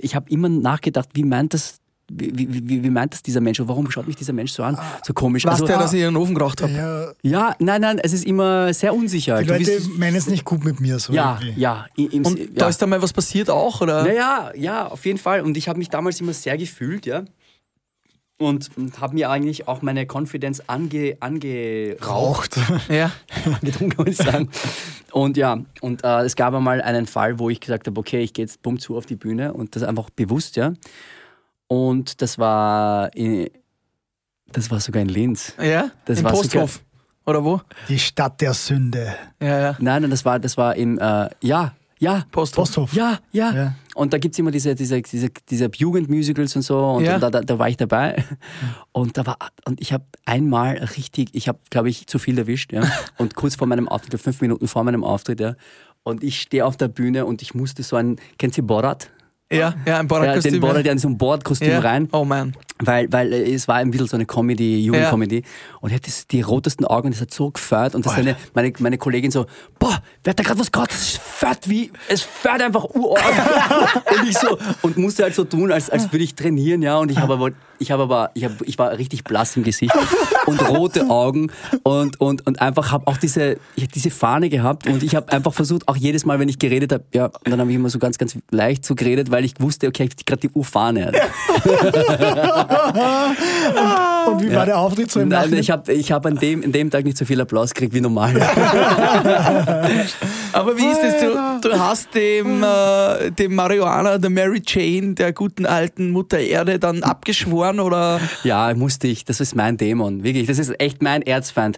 ich habe immer nachgedacht, wie meint das, wie, wie, wie, wie meint das dieser Mensch und warum schaut mich dieser Mensch so an? So komisch. Was Also, der, dass ich einen Ofen geraucht habe. Ja, ja, nein, nein, es ist immer sehr unsicher. die Du Leute meinen es nicht gut mit mir. So ja, irgendwie. ja, im, Und ja. da ist da mal was passiert auch, oder? Naja, ja, auf jeden Fall. Und ich habe mich damals immer sehr gefühlt, ja. Und, habe mir eigentlich auch meine Confidence ange, angeraucht. Raucht. Ja. getrunken, kann ich sagen. Und ja, und äh, es gab einmal einen Fall, wo ich gesagt habe, okay, ich gehe jetzt bumm zu auf die Bühne und das einfach bewusst, ja. Und das war, in, das war sogar in Linz. Ja? Das Im war Posthof. Oder wo? Die Stadt der Sünde. Ja, ja. Nein, nein, das war, das war im, äh, ja, ja. Posthof. Posthof. Ja, ja, Ja. Und da gibt es immer diese, diese, diese, diese Jugendmusicals und so. Und Ja. da, da, da war ich dabei. Und da war und ich habe einmal richtig, ich habe, glaube ich, zu viel erwischt. Ja. Und kurz vor meinem Auftritt, fünf Minuten vor meinem Auftritt, ja. Und ich stehe auf der Bühne und ich musste so ein, kennt ihr Borat? Ja, ja, ein Ja, Borat-Kostüm. den Borat, der in so ein Borat-Kostüm ja. rein. Oh man. Weil, weil äh, es war ein bisschen so eine Comedy, Jugendcomedy. Und er hat das, die rotesten Augen und das hat so gefeiert. Und das seine, meine, meine Kollegin so, boah, wer hat da gerade was gehört? Das ist fett wie, es fährt einfach urarg. und ich so, und musste halt so tun, als, als würde ich trainieren, ja. Und ich habe aber, ich habe aber, ich, hab, ich war richtig blass im Gesicht und rote Augen und, und, und einfach habe auch diese, ich diese Fahne gehabt und ich habe einfach versucht, auch jedes Mal, wenn ich geredet habe, ja, und dann habe ich immer so ganz, ganz leicht so geredet, weil ich wusste, okay, ich habe gerade die U-Fahne. Und wie war der Auftritt so im Nein, ich habe ich hab an dem, an dem Tag nicht so viel Applaus gekriegt wie normal. Aber wie ist es? Du, du hast dem, äh, dem Marihuana, der Mary Jane, der guten alten Mutter Erde dann abgeschworen oder? Ja, musste ich. Das ist mein Dämon. Wirklich, das ist echt mein Erzfeind.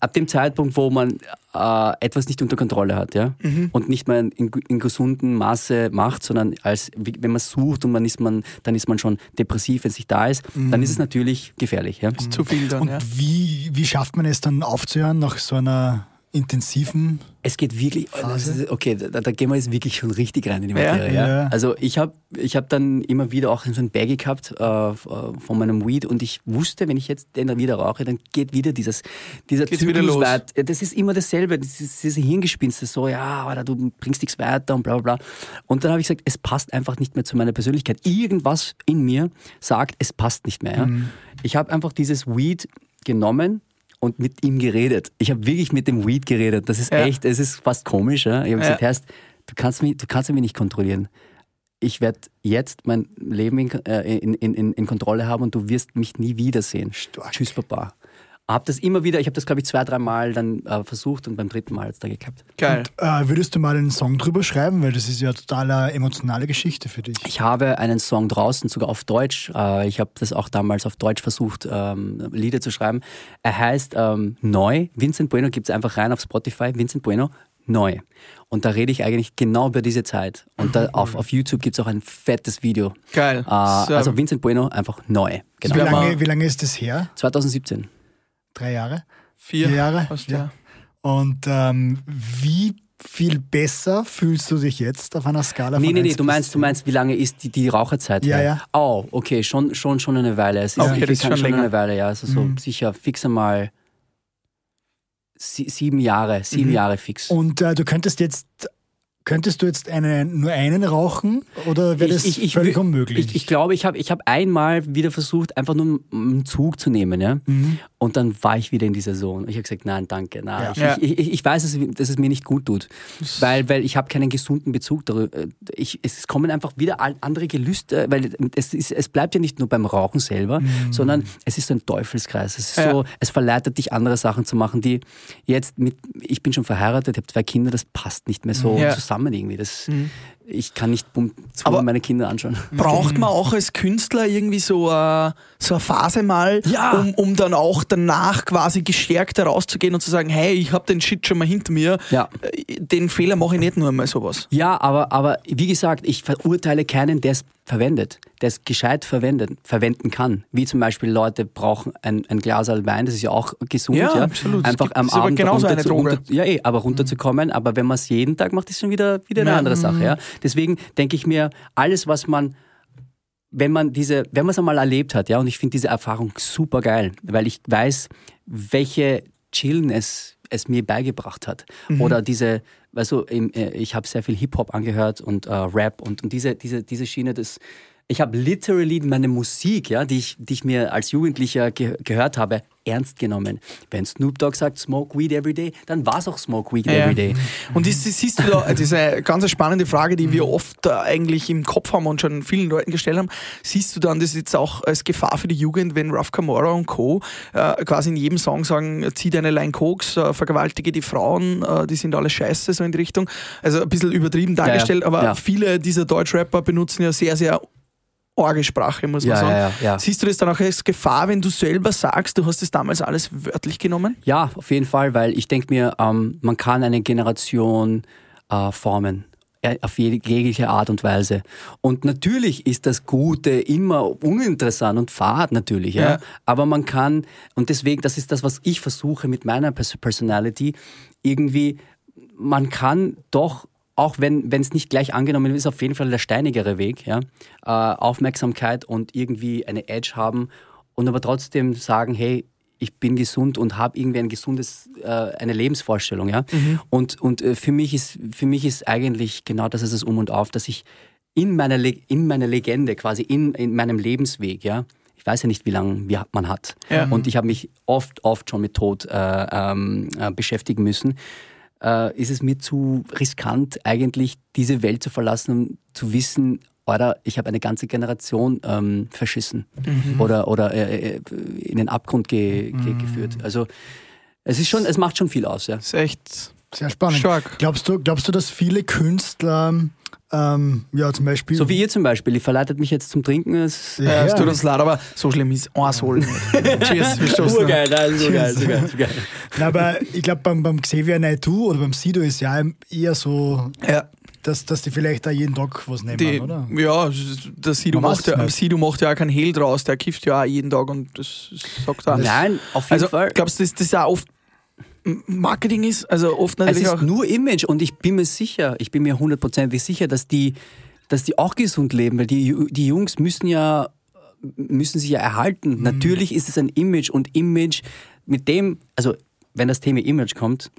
Ab dem Zeitpunkt, wo man äh, etwas nicht unter Kontrolle hat, ja, und nicht mehr in, in gesundem Maße macht, sondern als wie- wenn man sucht und man ist man, dann ist man schon depressiv, wenn es nicht da ist, dann ist es natürlich gefährlich, ja. Zu viel dann, Und ja. wie, wie schafft man es dann aufzuhören nach so einer intensiven Es geht wirklich, ist, okay, da, da gehen wir jetzt wirklich schon richtig rein in die. Materie. Ja. Ja. Also ich habe ich hab dann immer wieder auch so ein Baggy gehabt äh, äh, von meinem Weed und ich wusste, wenn ich jetzt den dann wieder rauche, dann geht wieder dieses, dieser Geht's Zyklus los. weit. Das ist immer dasselbe, das ist diese Hirngespinste, so, ja, Alter, du bringst nichts weiter und bla bla bla. Und dann habe ich gesagt, es passt einfach nicht mehr zu meiner Persönlichkeit. Irgendwas in mir sagt, es passt nicht mehr. Ja. Ich habe einfach dieses Weed genommen und mit ihm geredet. Ich habe wirklich mit dem Weed geredet. Das ist Ja. echt, es ist fast komisch. Ja? Ich habe gesagt, Herrst, du kannst, mich, du kannst mich nicht kontrollieren. Ich werde jetzt mein Leben in, äh, in, in, in, in Kontrolle haben und du wirst mich nie wiedersehen. Tschüss, Papa. Hab das immer wieder, ich habe das glaube ich zwei, drei Mal dann äh, versucht und beim dritten Mal hat es dann geklappt. Geil. Äh, würdest du mal einen Song drüber schreiben? Weil das ist ja total emotionale Geschichte für dich. Ich habe einen Song draußen, sogar auf Deutsch. Äh, ich habe das auch damals auf Deutsch versucht, ähm, Lieder zu schreiben. Er heißt ähm, Neu. Vincent Bueno gibt es einfach rein auf Spotify. Vincent Bueno, Neu. Und da rede ich eigentlich genau über diese Zeit. Und da auf, auf YouTube gibt es auch ein fettes Video. Geil. Äh, So, also Vincent Bueno, einfach Neu. Wie Genau. wir- lange, wie lange ist das her? 2017. Drei Jahre? vier, vier Jahre? Fast, Ja. ja. Und ähm, wie viel besser fühlst du dich jetzt auf einer Skala Nee, von nee, nee, 1 du meinst, du 10? meinst, wie lange ist die, die Raucherzeit? Ja, her? ja. Oh, okay, schon, schon, schon eine Weile. Es ist, Okay, ich das ist kann schon schon eine Weile, ja. Also so Mhm. sicher fix einmal sie, sieben Jahre, sieben Mhm. Jahre fix. Und äh, du könntest jetzt, könntest du jetzt eine, nur einen rauchen oder wäre das völlig wü- unmöglich? Ich, ich glaube, ich habe ich hab einmal wieder versucht, einfach nur einen Zug zu nehmen. Ja? Mhm. Und dann war ich wieder in dieser Zone. Ich habe gesagt, nein, danke. Nein. Ja. Ich, ich, ich, weiß, dass es, mir nicht gut tut, weil, weil ich habe keinen gesunden Bezug darüber. Ich, es kommen einfach wieder andere Gelüste, weil es, ist, es bleibt ja nicht nur beim Rauchen selber, sondern es ist so ein Teufelskreis. Es, ist Ja. so, es verleitet dich, andere Sachen zu machen, die jetzt mit, ich bin schon verheiratet, ich habe zwei Kinder, das passt nicht mehr so Ja. zusammen irgendwie. Das, Ich kann nicht bumm zu Aber- meine Kinder anschauen. Braucht man auch als Künstler irgendwie so, äh, so eine Phase mal, Ja. um, um dann auch danach quasi gestärkt herauszugehen und zu sagen, hey, ich habe den Shit schon mal hinter mir, Ja. Äh, den Fehler mache ich nicht nur einmal sowas. Ja, aber, aber wie gesagt, ich verurteile keinen, der es verwendet, der es gescheit verwendet, verwenden kann. Wie zum Beispiel Leute brauchen ein, ein Glas Wein, das ist ja auch gesund. Ja, Ja, absolut. Einfach am Abend genauso runter eine zu, runter, ja, eh, aber runterzukommen. Aber wenn man es jeden Tag macht, ist schon wieder, wieder eine Ja. andere Sache. Ja? Deswegen denke ich mir, alles, was man wenn man diese, wenn man es einmal erlebt hat, ja, und ich finde diese Erfahrung super geil, weil ich weiß, welche Chillen es, es mir beigebracht hat. Oder diese, weißt du, äh, ich habe sehr viel Hip-Hop angehört und äh, Rap und, und diese, diese, diese Schiene, das, ich habe literally meine Musik, ja, die ich, die ich mir als Jugendlicher ge gehört habe, ernst genommen. Wenn Snoop Dogg sagt, smoke weed every day, dann war es auch smoke weed Ja. every day. Und das, das siehst du da, das ist eine ganz spannende Frage, die wir oft äh, eigentlich im Kopf haben und schon vielen Leuten gestellt haben. Siehst du dann das jetzt auch als Gefahr für die Jugend, wenn Ralph Camora und Co. Äh, quasi in jedem Song sagen, zieh deine Line Koks, äh, vergewaltige die Frauen, äh, die sind alle scheiße, so in die Richtung. Also ein bisschen übertrieben dargestellt, aber ja. viele dieser Deutschrapper benutzen ja sehr, sehr arge Sprache, muss man Ja, sagen. ja, ja. Siehst du das dann auch als Gefahr, wenn du selber sagst, du hast das damals alles wörtlich genommen? Ja, auf jeden Fall, weil ich denke mir, ähm, man kann eine Generation äh, formen. Auf jegliche Art und Weise. Und natürlich ist das Gute immer uninteressant und fad natürlich, ja. Ja. Aber man kann, und deswegen, das ist das, was ich versuche mit meiner Pers Personality, irgendwie, man kann doch, auch wenn es nicht gleich angenommen ist, auf jeden Fall der steinigere Weg, ja. Äh, Aufmerksamkeit und irgendwie eine Edge haben und aber trotzdem sagen, hey, ich bin gesund und habe irgendwie ein gesundes, äh, eine Lebensvorstellung, ja. Und, und äh, für, mich ist, für mich ist eigentlich genau das ist das Um und Auf, dass ich in meiner, Le in meiner Legende, quasi in, in meinem Lebensweg, ja, ich weiß ja nicht, wie lange man hat. Ja. Und ich habe mich oft, oft schon mit Tod äh, ähm, äh, beschäftigen müssen. Äh, ist es mir zu riskant, eigentlich diese Welt zu verlassen, um zu wissen, oder ich habe eine ganze Generation ähm, verschissen Mhm. oder, oder äh, äh, in den Abgrund ge, ge, Mhm. geführt. Also es ist schon, es macht schon viel aus, ja. Das ist echt Sehr spannend. Stark. Glaubst du, glaubst du, dass viele Künstler, ähm, ja zum Beispiel... So wie ihr zum Beispiel, ihr verleitet mich jetzt zum Trinken. Es Ja, es tut uns leid, aber so schlimm ist ein Soul nicht. Cheers, wir stoßen. Urgeil, nein, so geil, so geil, so geil. Na, aber ich glaube, beim, beim Xavier Naidoo oder beim Sido ist ja eher so, Ja, dass, dass die vielleicht da jeden Tag was nehmen, die, oder? ja, der Sido Man macht, ja. Sido macht ja auch keinen Hehl draus, der kifft ja auch jeden Tag und das, sagt er. Nein, auf jeden also, Fall. glaubst du, das auch oft Marketing ist? Also oft Es natürlich ist auch. nur Image und ich bin mir sicher, ich bin mir hundertprozentig sicher, dass die, dass die auch gesund leben, weil die, die Jungs müssen ja, müssen sich ja Mhm. erhalten. Natürlich ist es ein Image und Image mit dem, also wenn das Thema Image kommt,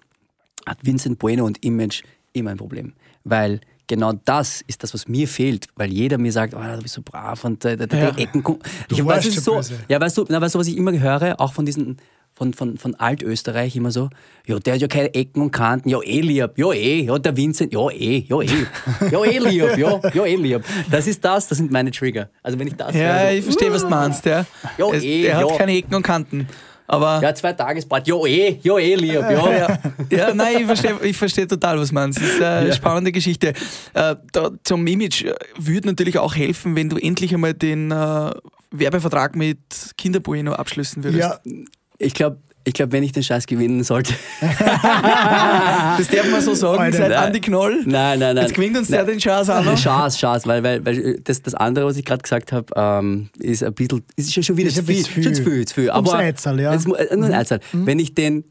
hat Vincent Bueno und Image immer ein Problem, weil genau das ist das, was mir fehlt, weil jeder mir sagt, oh, du bist so brav und äh, die Ja. Ecken. Ich Du weiß, es so, böse. ja, weißt du, na, weißt du, was ich immer höre, auch von diesen von, von, von Altösterreich immer so, ja, der hat ja keine Ecken und Kanten, ja, eh lieb, ja, eh, ja, der Vincent, ja, eh, ja, eh, ja, eh lieb, ja, ja, eh lieb. Das ist das, das sind meine Trigger. Also wenn ich das ja, höre, so, ich verstehe, was du meinst. Ja. Ja, es, eh, der hat ja. keine Ecken und Kanten. Aber ja, zwei Tagesbad, ja, eh, ja, eh lieb, ja. ja, ja, nein, ich verstehe ich versteh total, was du meinst. Das ist eine spannende Geschichte. Äh, da, zum Image äh, würde natürlich auch helfen, wenn du endlich einmal den äh, Werbevertrag mit Kinderbueno abschließen würdest. Ja, Ich glaube, ich glaub, wenn ich den Scheiß gewinnen sollte, Das darf man so sagen, Alter, seit nein. Andi Knoll. nein, nein, nein. Jetzt gewinnt uns der den Chance auch noch. Chance, Chance, weil, weil, weil das, das andere, was ich gerade gesagt habe, ähm, ist ein bisschen, ist schon- wieder Ist zu ein viel. bisschen Schon zu viel. viel, zu viel. Aber Einzahl, ja. Es, mu- äh, nur ein Einzahl. Wenn ich den mm,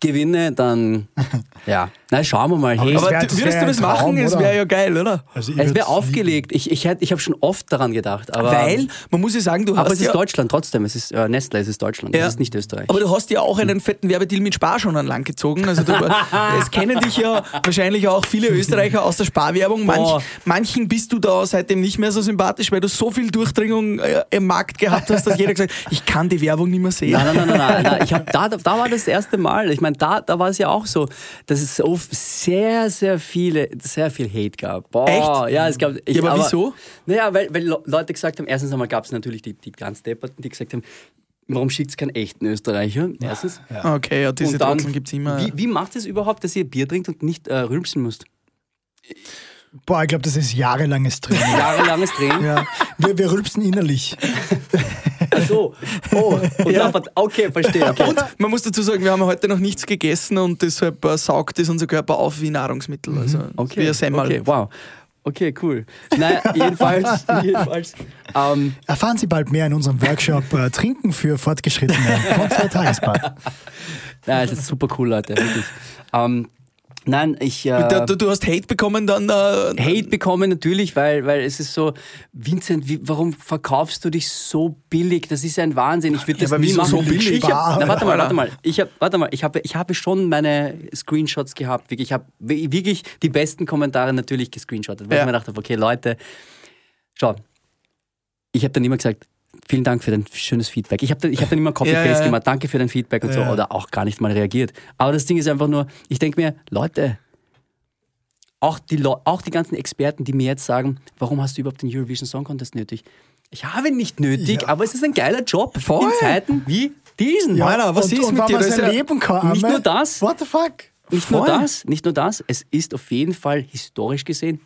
gewinne, dann ja. Na, schauen wir mal. Hey, Aber das würdest wär du das machen? Traum, Es oder? wäre ja geil, oder? also ich es wäre aufgelegt. Ich, ich, ich habe schon oft daran gedacht. Aber, Weil, man muss ja sagen, du aber hast es ist ja, Deutschland trotzdem. Es ist äh, Nestle, es ist Deutschland. Ja. Es ist nicht Österreich. aber du hast ja auch einen fetten Werbedeal mit Spar schon an Land gezogen. Also du, es kennen dich ja wahrscheinlich auch viele Österreicher aus der Sparwerbung. Manch, manchen bist du da seitdem nicht mehr so sympathisch, weil du so viel Durchdringung äh, im Markt gehabt hast, dass jeder gesagt hat, ich kann die Werbung nicht mehr sehen. Nein, nein, nein, nein, nein, nein. Ich hab, da, da war das erste Mal. Ich meine, da, da war es ja auch so, dass es so sehr, sehr viele, sehr viel Hate gab. Boah, Echt? Ja, es gab. Ich, Ja, aber wieso? Naja, weil, weil Le- Leute gesagt haben, erstens einmal gab es natürlich die, die ganz Depperten, die gesagt haben, warum schickt es keinen echten Österreicher? Erstens. Okay, ja, diese Und dann, Trotteln gibt es immer. Wie, wie macht es überhaupt, dass ihr Bier trinkt und nicht äh, rülpsen müsst? Boah, ich glaube, das ist jahrelanges Training. Jahrelanges Training. ja. wir, wir rülpsen innerlich. Ach so. Oh, und Ja. dann, okay, verstehe. Okay. Und man muss dazu sagen, wir haben heute noch nichts gegessen und deshalb äh, saugt es unser Körper auf wie Nahrungsmittel. Also Okay, wie ein Semmel. okay, wow. Okay, cool. Naja, jedenfalls, jedenfalls. Ähm, Erfahren Sie bald mehr in unserem Workshop äh, Trinken für Fortgeschrittene von zwei Tagesbad. Ja, das ist super cool, Leute, wirklich. Ähm, nein, ich äh, Du, du, hast Hate bekommen dann. Äh, Hate bekommen natürlich, weil, weil es ist so, Vincent, wie, warum verkaufst du dich so billig? Das ist ja ein Wahnsinn. Ich würde das aber nie machen. so billig? Ich hab, na, warte mal, warte mal. Ich hab, warte mal, ich habe, ich habe schon meine Screenshots gehabt. Wirklich, ich habe wirklich die besten Kommentare natürlich gescreenshottet, weil Ja. ich mir gedacht habe, okay, Leute, schau, ich habe dann immer gesagt, vielen Dank für dein schönes Feedback. Ich habe dann, ich hab dann immer Copy-Paste Ja, ja, ja. gemacht, danke für dein Feedback und so, Ja. oder auch gar nicht mal reagiert. Aber das Ding ist einfach nur, ich denke mir, Leute, auch die, auch die ganzen Experten, die mir jetzt sagen, warum hast du überhaupt den Eurovision Song Contest nötig? Ich habe ihn nicht nötig, Ja. aber es ist ein geiler Job Voll. in Zeiten wie diesen. Alter, was und, ist und mit wenn dir? man Das ist sein ja Leben kann, nicht Amme, nur das. What the fuck? Nicht nur Voll. das, nicht nur das, es ist auf jeden Fall historisch gesehen.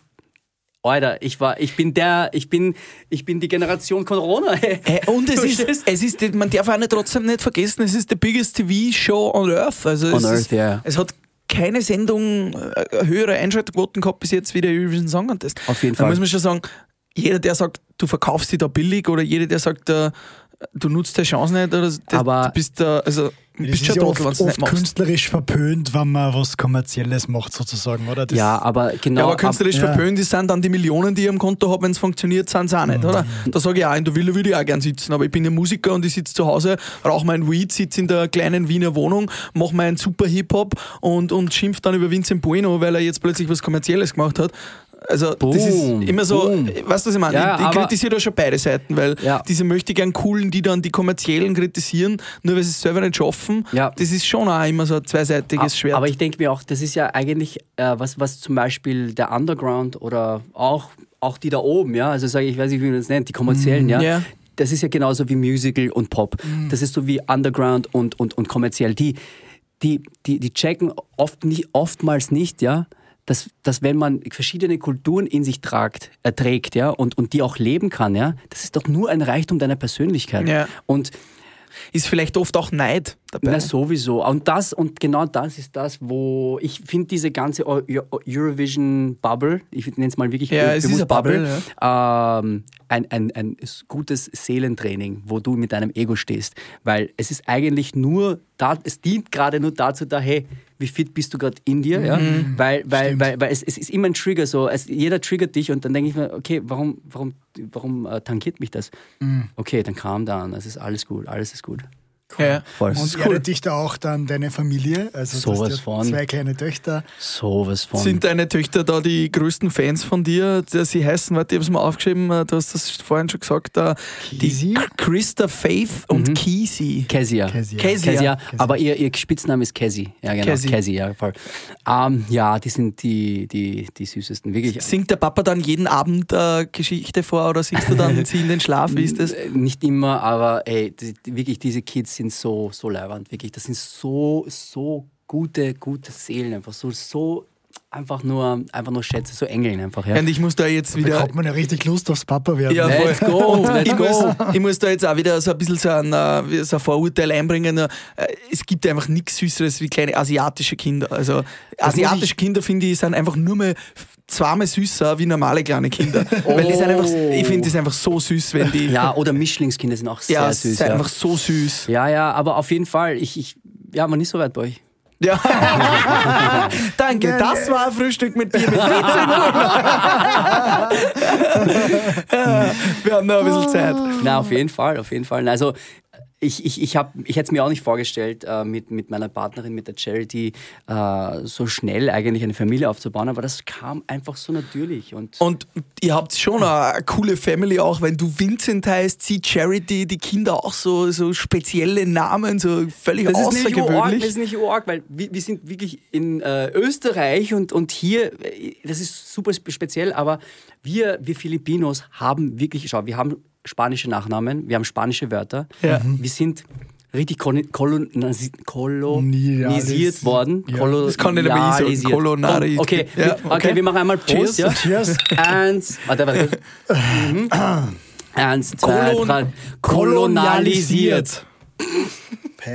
Alter, ich war, ich bin der, ich bin, ich bin die Generation Corona. Äh, und es ist, es ist, man darf auch nicht, trotzdem nicht vergessen, es ist the biggest TV-Show on Earth. Also On es, Earth, ist, ja. es hat keine Sendung äh, höhere Einschaltquoten gehabt bis jetzt wie der Eurovision Song Contest. Auf jeden Da Fall. muss man schon sagen, jeder, der sagt, du verkaufst dich da billig oder jeder, der sagt, äh, du nutzt die Chance nicht, oder du bist da, also bist ist schon ja oft, oft künstlerisch verpönt, wenn man was Kommerzielles macht, sozusagen, oder? Das, Ja, aber genau. Ja, aber künstlerisch ab- ja. verpönt ist sind dann die Millionen, die ich am Konto habe, wenn es funktioniert, sind es auch nicht, oder? Da sage ich auch, in der Villa würde ich auch gern sitzen, aber ich bin ja Musiker und ich sitze zu Hause, rauche mein Weed, sitze in der kleinen Wiener Wohnung, mache meinen super Hip-Hop und, und schimpf dann über Vincent Bueno, weil er jetzt plötzlich was Kommerzielles gemacht hat. Also, das ist Boom, immer so, boom. weißt du, was ich meine? Ja, ich ich kritisiere da schon beide Seiten, weil Ja. diese möchte gern coolen, die dann die kommerziellen kritisieren, nur weil sie es selber nicht schaffen, Ja. das ist schon auch immer so ein zweiseitiges Schwert. Aber ich denke mir auch, das ist ja eigentlich äh, was, was zum Beispiel der Underground oder auch auch die da oben, ja, also sage ich, ich weiß nicht, wie man das nennt, die kommerziellen, ja. ja. Das ist ja genauso wie Musical und Pop. Das ist so wie Underground und, und, und kommerziell. Die, die, die, die checken oft nicht, oftmals nicht, ja, dass, dass wenn man verschiedene Kulturen in sich tragt, äh, trägt, ja, und, und die auch leben kann, ja, das ist doch nur ein Reichtum deiner Persönlichkeit. Ja. Und Ist vielleicht oft auch Neid dabei. na sowieso. Und das und genau das ist das, wo ich finde diese ganze Eu- Eu- Eurovision Bubble, ich nenne es mal wirklich Ja, es ist eine Bubble, ähm, ein, ein, ein gutes Seelentraining, wo du mit deinem Ego stehst. Weil es ist eigentlich nur da, es dient gerade nur dazu da, hey, wie fit bist du gerade in dir? Ja? Mhm. Weil, weil, weil, weil es, es ist immer ein Trigger so. Es, jeder triggert dich und dann denke ich mir, okay, warum, warum, warum äh, tankiert mich das? Mhm. Okay, dann kam dann, es ist alles gut, alles ist gut. Ja. Voll. Und erdet dich da auch dann deine Familie? Also Sowas ja von. zwei kleine Töchter. Sowas von. Sind deine Töchter da die größten Fans von dir? Sie heißen, warte, ich hab's mal aufgeschrieben, äh, du hast das vorhin schon gesagt, äh, die Kisi? K- Christa Faith und Kisi. Kezia. Kezia. Kezia. Kezia, aber ihr, ihr Spitzname ist Kezi. Ja, genau. Kezi. Kezi, ja, voll. Ähm, ja, die sind die, die, die süßesten. Wirklich. Singt der Papa dann jeden Abend äh, Geschichte vor oder singst du dann sie in den Schlaf? Wie ist das? Nicht immer, aber ey, die, wirklich, diese Kids sind so, so leiwand. Wirklich, das sind so, so gute, gute Seelen. Einfach so, so einfach nur, einfach nur Schätze, so Engeln einfach. Ja. Und ich muss da jetzt wieder. Bekommt man ja richtig Lust aufs Papa werden. Ja, Let's go, let's ich, go. Muss, ich muss da jetzt auch wieder so ein bisschen so ein, äh, so ein Vorurteil einbringen. Äh, Es gibt einfach nichts Süßeres wie kleine asiatische Kinder. Also asiatische Kinder, finde ich, sind einfach nur mal zweimal süßer wie normale kleine Kinder. Weil die sind einfach, ich finde, sind einfach so süß, wenn die. Ja, oder Mischlingskinder sind auch sehr ja, süß. sind Ja. einfach so süß. ja, ja, aber auf jeden Fall, ich, ich ja, man ist so weit bei euch. Ja. Danke, das war ein Frühstück mit Bier mit 14 Wir haben noch ein bisschen Zeit. Na, auf jeden Fall, auf jeden Fall. Also ich, ich, ich, hab- ich hätte es mir auch nicht vorgestellt, äh, mit, mit meiner Partnerin, mit der Charity, äh, so schnell eigentlich eine Familie aufzubauen, aber das kam einfach so natürlich. Und, Und ihr habt schon eine coole Family auch, wenn du Vincent heißt, sie Charity, die Kinder auch so, so spezielle Namen, so völlig das ist nicht außergewöhnlich. das ist nicht arg, weil wir, wir sind wirklich in äh, Österreich und, und hier, äh, das ist super spe- speziell, aber wir, wir Filipinos haben wirklich, schau, wir haben spanische Nachnamen, wir haben spanische Wörter, Ja. wir sind richtig kolon kolonisi kolonisiert Kolonialis- worden. Ja. Kolonialisiert. Das kann ich nicht mehr ich sagen. Kolonari- Okay, Ja, wir, okay. okay. wir machen einmal Prost. Ja? Cheers. Eins, warte, warte. Mhm. Eins, zwei, Kolon- drei. Kolonialisiert.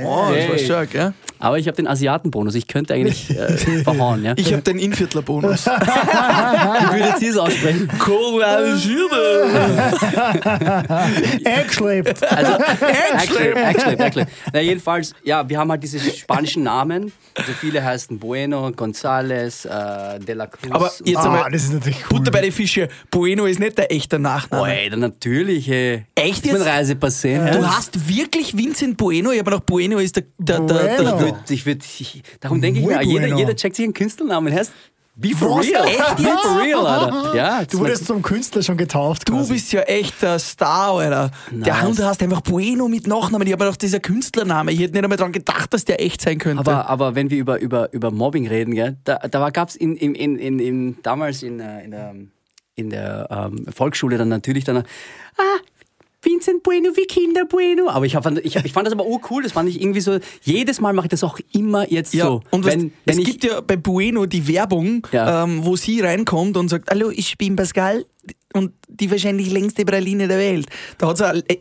Oh, das war stark, ja. Aber ich habe den Asiatenbonus. Ich könnte eigentlich äh, verhauen. Ja? Ich habe den Inviertler-Bonus. Wie würdet ihr es aussprechen? Kolonialisiert. Eingeschleppt. Also, actually. Na, jedenfalls, ja, wir haben halt diese spanischen Namen. Also viele heißen Bueno, González, äh, De la Cruz. Aber jetzt Ah, einmal, das ist natürlich cool. Butter bei den Fische. Bueno ist nicht der echte Oh, Nachname. ey, dann natürlich. Ey. Echt ist mein jetzt? Reisepassé. Du hast wirklich Vincent Bueno? Ich habe gedacht, Bueno ist der. der, der, der, Bueno. Würd, ich würd, ich, darum denke ich mir, jeder, bueno. jeder checkt sich einen Künstlernamen. Heißt Be for Was? real. Echt Be for real, Alter. Ja, Du wurdest zum Künstler schon getauft. Du quasi. bist ja echt der Star, Alter. Der Nice. Hund hast einfach Bueno mit Nachnamen. Ich habe gedacht, dieser Künstlername. Ich hätte nicht einmal daran gedacht, dass der echt sein könnte. aber, aber wenn wir über, über, über Mobbing reden, gell, da, da gab es in, in, in, in, in, damals in, äh, in der, in der ähm, Volksschule dann natürlich dann, ah, Vincent Bueno wie Kinder Bueno. Aber ich, hab, ich, ich fand das aber urcool, das fand ich irgendwie so, jedes Mal mache ich das auch immer jetzt ja, so. und wenn, weißt, wenn es ich, gibt ja bei Bueno die Werbung, Ja. ähm, wo sie reinkommt und sagt, hallo, ich bin Pascal und die wahrscheinlich längste Praline der Welt. Da hat es äh,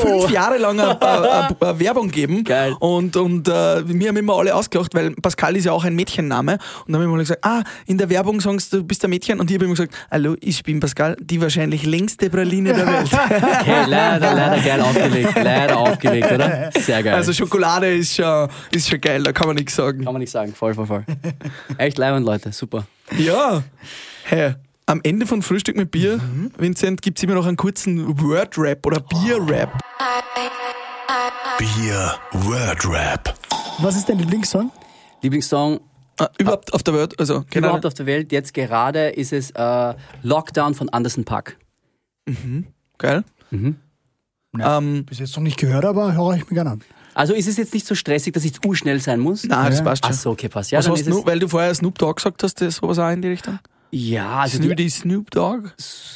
fünf Jahre lang eine, Werbung gegeben. Geil. Und, und äh, wir haben immer alle ausgelacht, weil Pascal ist ja auch ein Mädchenname. Und dann haben wir mal gesagt, ah, in der Werbung sagst du, du bist ein Mädchen. Und ich habe immer gesagt, hallo, ich bin Pascal, die wahrscheinlich längste Praline der Welt. okay, leider, leider geil aufgelegt. Leider aufgelegt, oder? Sehr geil. Also Schokolade ist schon, ist schon geil, da kann man nichts sagen. Kann man nicht sagen. Voll, voll, voll. Echt leibend, Leute. Super. Ja. Hey, am Ende von Frühstück mit Bier, Mhm. Vincent, gibt es immer noch einen kurzen Word-Rap oder Bier-Rap. Bier Word Rap. Was ist dein Lieblingssong? Lieblingssong Äh, überhaupt auf der Welt, also generell. überhaupt auf der Welt. Jetzt gerade ist es äh, Lockdown von Anderson Paak. Geil. Mhm. Ähm, Bis jetzt noch nicht gehört, aber höre ich mir gerne an. Also ist es jetzt nicht so stressig, dass ich jetzt urschnell sein muss? nein, das Ja. passt Ach schon. so, okay, passt. Ja, Was dann hast ist du, es, weil du vorher Snoop Dogg gesagt hast, das sowas auch in die Richtung? Ja, also die, Snooty Snoop Dogg?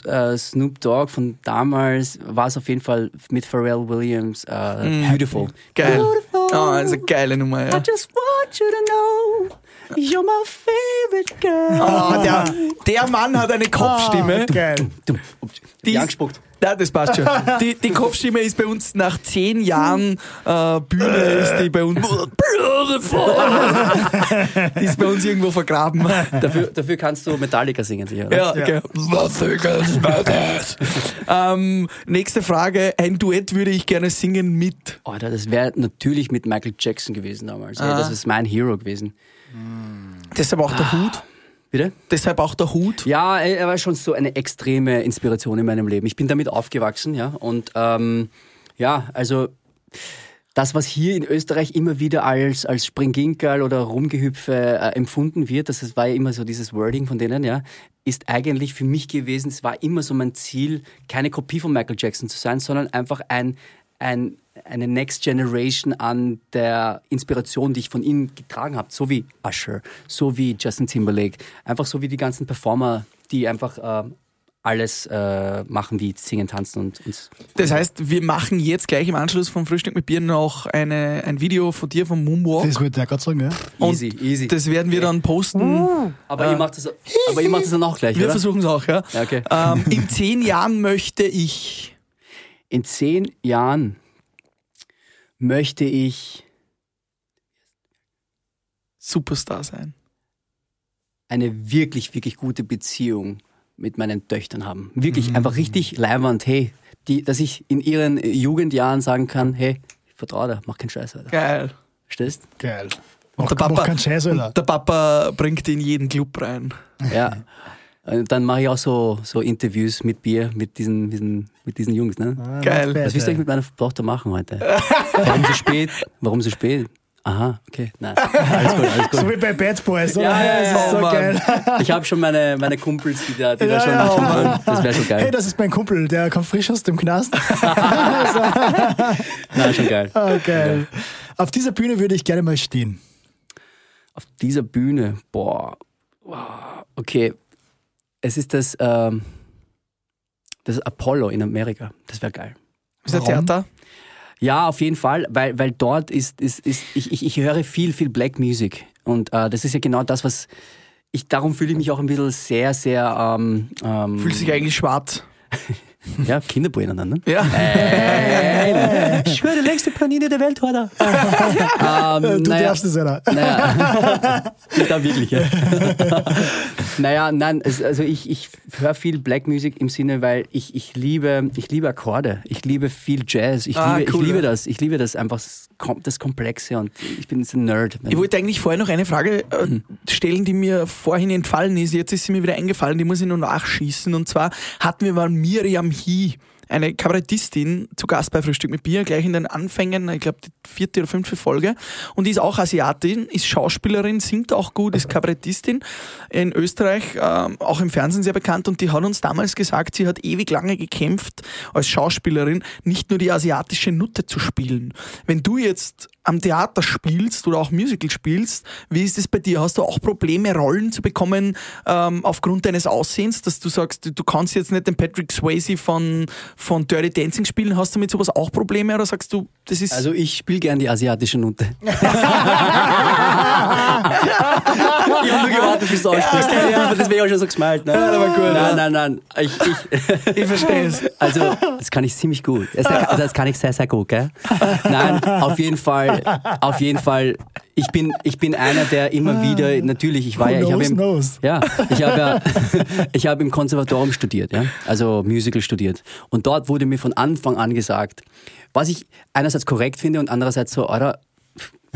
äh, Snoop Dogg von damals war es auf jeden Fall mit Pharrell Williams äh, Beautiful. Geil. Ah, ist eine geile Nummer, ja. just want you to know you're my favorite girl. Ah, der, der Mann hat eine Kopfstimme. Geil. Dumm. Die Die ist- angespuckt. Ja, das passt schon. Die, die Kopfstimme ist bei uns nach zehn Jahren äh, Bühne, ist die bei uns. die ist bei uns irgendwo vergraben. Dafür, dafür kannst du Metallica singen, sicher, oder? Ja, okay. ähm, nächste Frage. Ein Duett würde ich gerne singen mit. Alter, das wäre natürlich mit Michael Jackson gewesen damals. Ey, das ist mein Hero gewesen. Deshalb auch der Hut. Bitte? Deshalb auch der Hut. Ja, er war schon so eine extreme Inspiration in meinem Leben. Ich bin damit aufgewachsen, ja. Und ähm, ja, also das, was hier in Österreich immer wieder als, als Springginkerl oder Rumgehüpfe äh, empfunden wird, das war ja immer so dieses Wording von denen, ja, ist eigentlich für mich gewesen, es war immer so mein Ziel, keine Kopie von Michael Jackson zu sein, sondern einfach ein, ein, eine Next Generation an der Inspiration, die ich von ihnen getragen habe, so wie Usher, so wie Justin Timberlake, einfach so wie die ganzen Performer, die einfach ähm, alles äh, machen, wie singen, tanzen und, und Das heißt, wir machen jetzt gleich im Anschluss vom Frühstück mit Bier noch eine, ein Video von dir vom Moonwalk. Das wollte ich gerade sagen, ja. Und easy, easy. Das werden wir dann posten. aber, ihr macht das, aber ihr macht das dann auch gleich, Wir versuchen es auch, ja. Ja, okay. Ähm, in zehn Jahren möchte ich. In zehn Jahren möchte ich Superstar sein. eine wirklich, wirklich gute Beziehung mit meinen Töchtern haben. Wirklich einfach richtig leiwand, hey, die, dass ich in ihren Jugendjahren sagen kann, hey, ich vertraue dir, mach keinen Scheiß, Alter. Geil. Verstehst? Geil. Und Mach, der Papa, mach keinen Scheiß, Alter. und der Papa bringt in jeden Club rein. Ja. Und dann mache ich auch so, so Interviews mit Bier, mit diesen, diesen, mit diesen Jungs, ne? Ah, Geil. Was willst du eigentlich mit meiner Tochter machen heute? Warum so spät? Warum so spät? Aha, okay, nein. Alles gut, alles gut. So wie bei Bad Boys, oder? Ja, ja, das ja, ist so Mann. geil. Ich habe schon meine, meine Kumpels, die da, die da Ja, schon ja, schon Mann. wollen. Das wäre schon Hey, geil. das ist mein Kumpel, der kommt frisch aus dem Knast. Nein, schon geil. Ah, geil. Auf dieser Bühne würde ich gerne mal stehen. Auf dieser Bühne, boah, okay. Es ist das, ähm, das Apollo in Amerika. Das wäre geil. Ist der Warum? Theater? Ja, auf jeden Fall, weil, weil dort ist, ist, ist ich, ich, ich höre viel, viel Black Music. Und äh, das ist ja genau das, was ich, darum fühle ich mich auch ein bisschen sehr, sehr, ähm, ähm, Fühlt sich eigentlich schwarz. ja, Kinderbuena dann, ne? Ja. Äh, ich schwöre, der längste Panini der Welt, oder? ähm, Du naja, darfst es, Alter. Naja, da wirklich, ja. naja, nein, also ich, ich höre viel Black Music im Sinne, weil ich, ich, liebe, ich liebe Akkorde, ich liebe viel Jazz, ich, Ah, liebe, cool, ich liebe das, ich liebe das einfach, das Kom- das Komplexe und ich bin jetzt ein Nerd. Ich wollte eigentlich vorher noch eine Frage äh, stellen, die mir vorhin entfallen ist. Jetzt ist sie mir wieder eingefallen, die muss ich nur nachschießen. Und zwar hatten wir mal Miriam Hie, eine Kabarettistin, zu Gast bei Frühstück mit Bier, gleich in den Anfängen, ich glaube die vierte oder fünfte Folge. Und die ist auch Asiatin, ist Schauspielerin, singt auch gut, ist Kabarettistin in Österreich, ähm, auch im Fernsehen sehr bekannt. Und die hat uns damals gesagt, sie hat ewig lange gekämpft, als Schauspielerin nicht nur die asiatische Nutte zu spielen. Wenn du jetzt am Theater spielst oder auch Musical spielst, wie ist es bei dir? Hast du auch Probleme, Rollen zu bekommen ähm, aufgrund deines Aussehens, dass du sagst, du kannst jetzt nicht den Patrick Swayze von, von Dirty Dancing spielen? Hast du mit sowas auch Probleme oder sagst du, das ist... Also ich spiele gern die asiatische Note. ich habe nur gewartet, bis du aussprichst. Ja, aber das wäre auch schon so gesmalt. Ne? Ja, aber gut, Nein, nein, nein. Ich, ich, ich verstehe es. Also, das kann ich ziemlich gut. Das, also das kann ich sehr, sehr gut, gell? Nein, auf jeden Fall, auf jeden Fall. Ich bin, ich bin einer, der immer wieder, natürlich, ich war ja, ich habe im, ja, ich habe ja, ich habe im Konservatorium studiert, ja, also Musical studiert. Und dort wurde mir von Anfang an gesagt, was ich einerseits korrekt finde und andererseits so, oder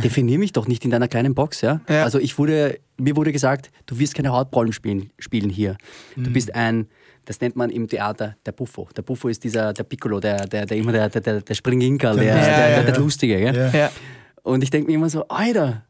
definier mich doch nicht in deiner kleinen Box, ja. Ja. Also ich wurde, mir wurde gesagt, du wirst keine Hauptrollen spielen, spielen hier. Du bist ein, das nennt man im Theater der Buffo. Der Buffo ist dieser, der Piccolo, der, der, der immer der, der, der, der Springinkerl, der, Ja, der, ja, der, der ja. Lustige, gell? Ja. Und ich denke mir immer so, Alter,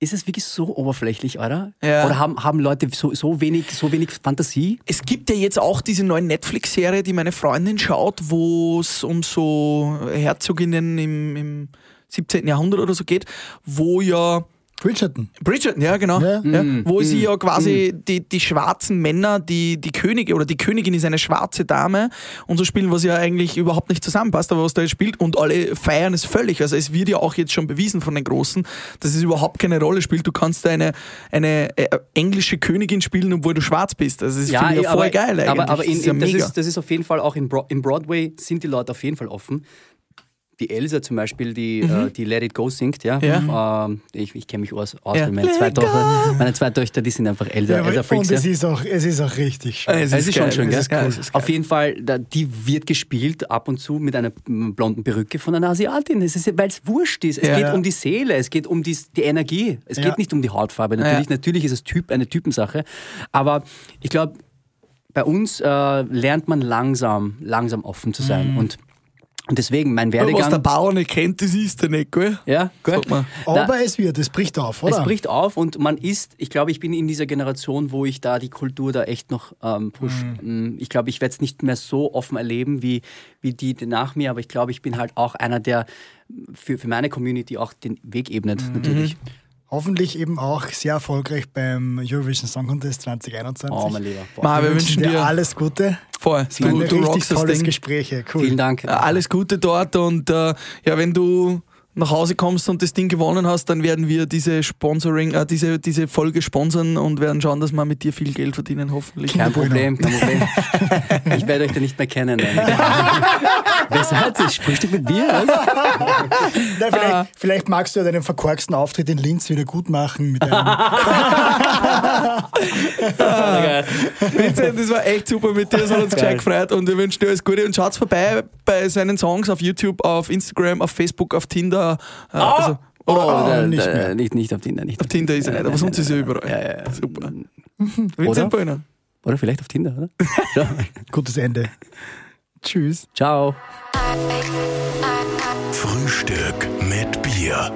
ist es wirklich so oberflächlich, oder? Ja. Oder haben, haben Leute so, so, wenig, so wenig Fantasie? Es gibt ja jetzt auch diese neue Netflix-Serie, die meine Freundin schaut, wo es um so Herzoginnen im, im 17. Jahrhundert oder so geht, wo ja Bridgerton. Bridgerton, ja, genau. Ja. Ja, Mm, wo sie ja quasi die, die schwarzen Männer, die, die Könige oder die Königin ist eine schwarze Dame und so spielen, was ja eigentlich überhaupt nicht zusammenpasst, aber was da jetzt spielt und alle feiern es völlig. Also es wird ja auch jetzt schon bewiesen von den Großen, dass es überhaupt keine Rolle spielt. Du kannst eine, eine äh, englische Königin spielen, obwohl du schwarz bist. Also das ist finde ich ja voll aber, geil eigentlich. Aber, aber in, das ist ja das, ist, das ist auf jeden Fall auch in, Bro in Broadway sind die Leute auf jeden Fall offen. Die Elsa zum Beispiel, die, äh, die Let It Go singt, ja. Mhm. Ja. Ähm, ich ich kenne mich aus, aus Ja. meine zwei, Töchter, meine zwei Töchter, die sind einfach Elsa, Ja, Elsa Freaks. und es ist, auch, es ist auch richtig schön. Ah, Es ist, schon geil, schön, es gell? ist cool. es ist. Auf jeden Fall, da, die wird gespielt ab und zu mit einer blonden Perücke von einer Asiatin. Es ist, weil es wurscht ist. Es geht um die Seele, es geht um die, die Energie. Es geht nicht um die Hautfarbe. Natürlich, natürlich ist es typ, eine Typensache. Aber ich glaube, bei uns äh, lernt man langsam, langsam offen zu sein. Und, und deswegen, mein was der Werdegang. Bauer nicht kennt, das ist er nicht, gell? Ja, man. Aber es wird, es bricht auf, oder? Es bricht auf und man ist, ich glaube, ich bin in dieser Generation, wo ich da die Kultur da echt noch ähm, push. Mm, Ich glaube, ich werde es nicht mehr so offen erleben wie, wie die nach mir, aber ich glaube, ich bin halt auch einer, der für, für meine Community auch den Weg ebnet, natürlich. Hoffentlich eben auch sehr erfolgreich beim Eurovision Song Contest 2021. Oh, mein Lieber. Ma, wir Wir wünschen dir alles Gute. voll. Es Du, ein du richtig rockst das tolles Ding. Gespräch. hier. Cool. Vielen Dank. Ja, alles Gute dort und äh, ja, wenn du nach Hause kommst und das Ding gewonnen hast, dann werden wir diese Sponsoring, äh, diese, diese Folge sponsern und werden schauen, dass wir mit dir viel Geld verdienen, hoffentlich. Kein Bueno. Problem, kein Problem. ich werde euch da nicht mehr kennen. Wer seid ihr? Frühstück mit mir? Na, vielleicht, Ah. vielleicht magst du ja deinen verkorksten Auftritt in Linz wieder gut machen mit einem Vincent, das war echt super mit dir, das hat uns gescheit gefreut und wir wünschen dir alles Gute und schaut vorbei bei seinen Songs auf YouTube, auf Instagram, auf Facebook, auf Tinder. Äh, also, Oh, Ah, da- nicht da- mehr. nicht, nicht auf Tinder. Nicht auf Tinder ist er nicht, aber sonst ist er überall. Ja, ja, ja. Super. Oder? Vincent Böhner. Oder vielleicht auf Tinder, oder? Gutes Ende. Tschüss. Ciao. Frühstück mit Bier.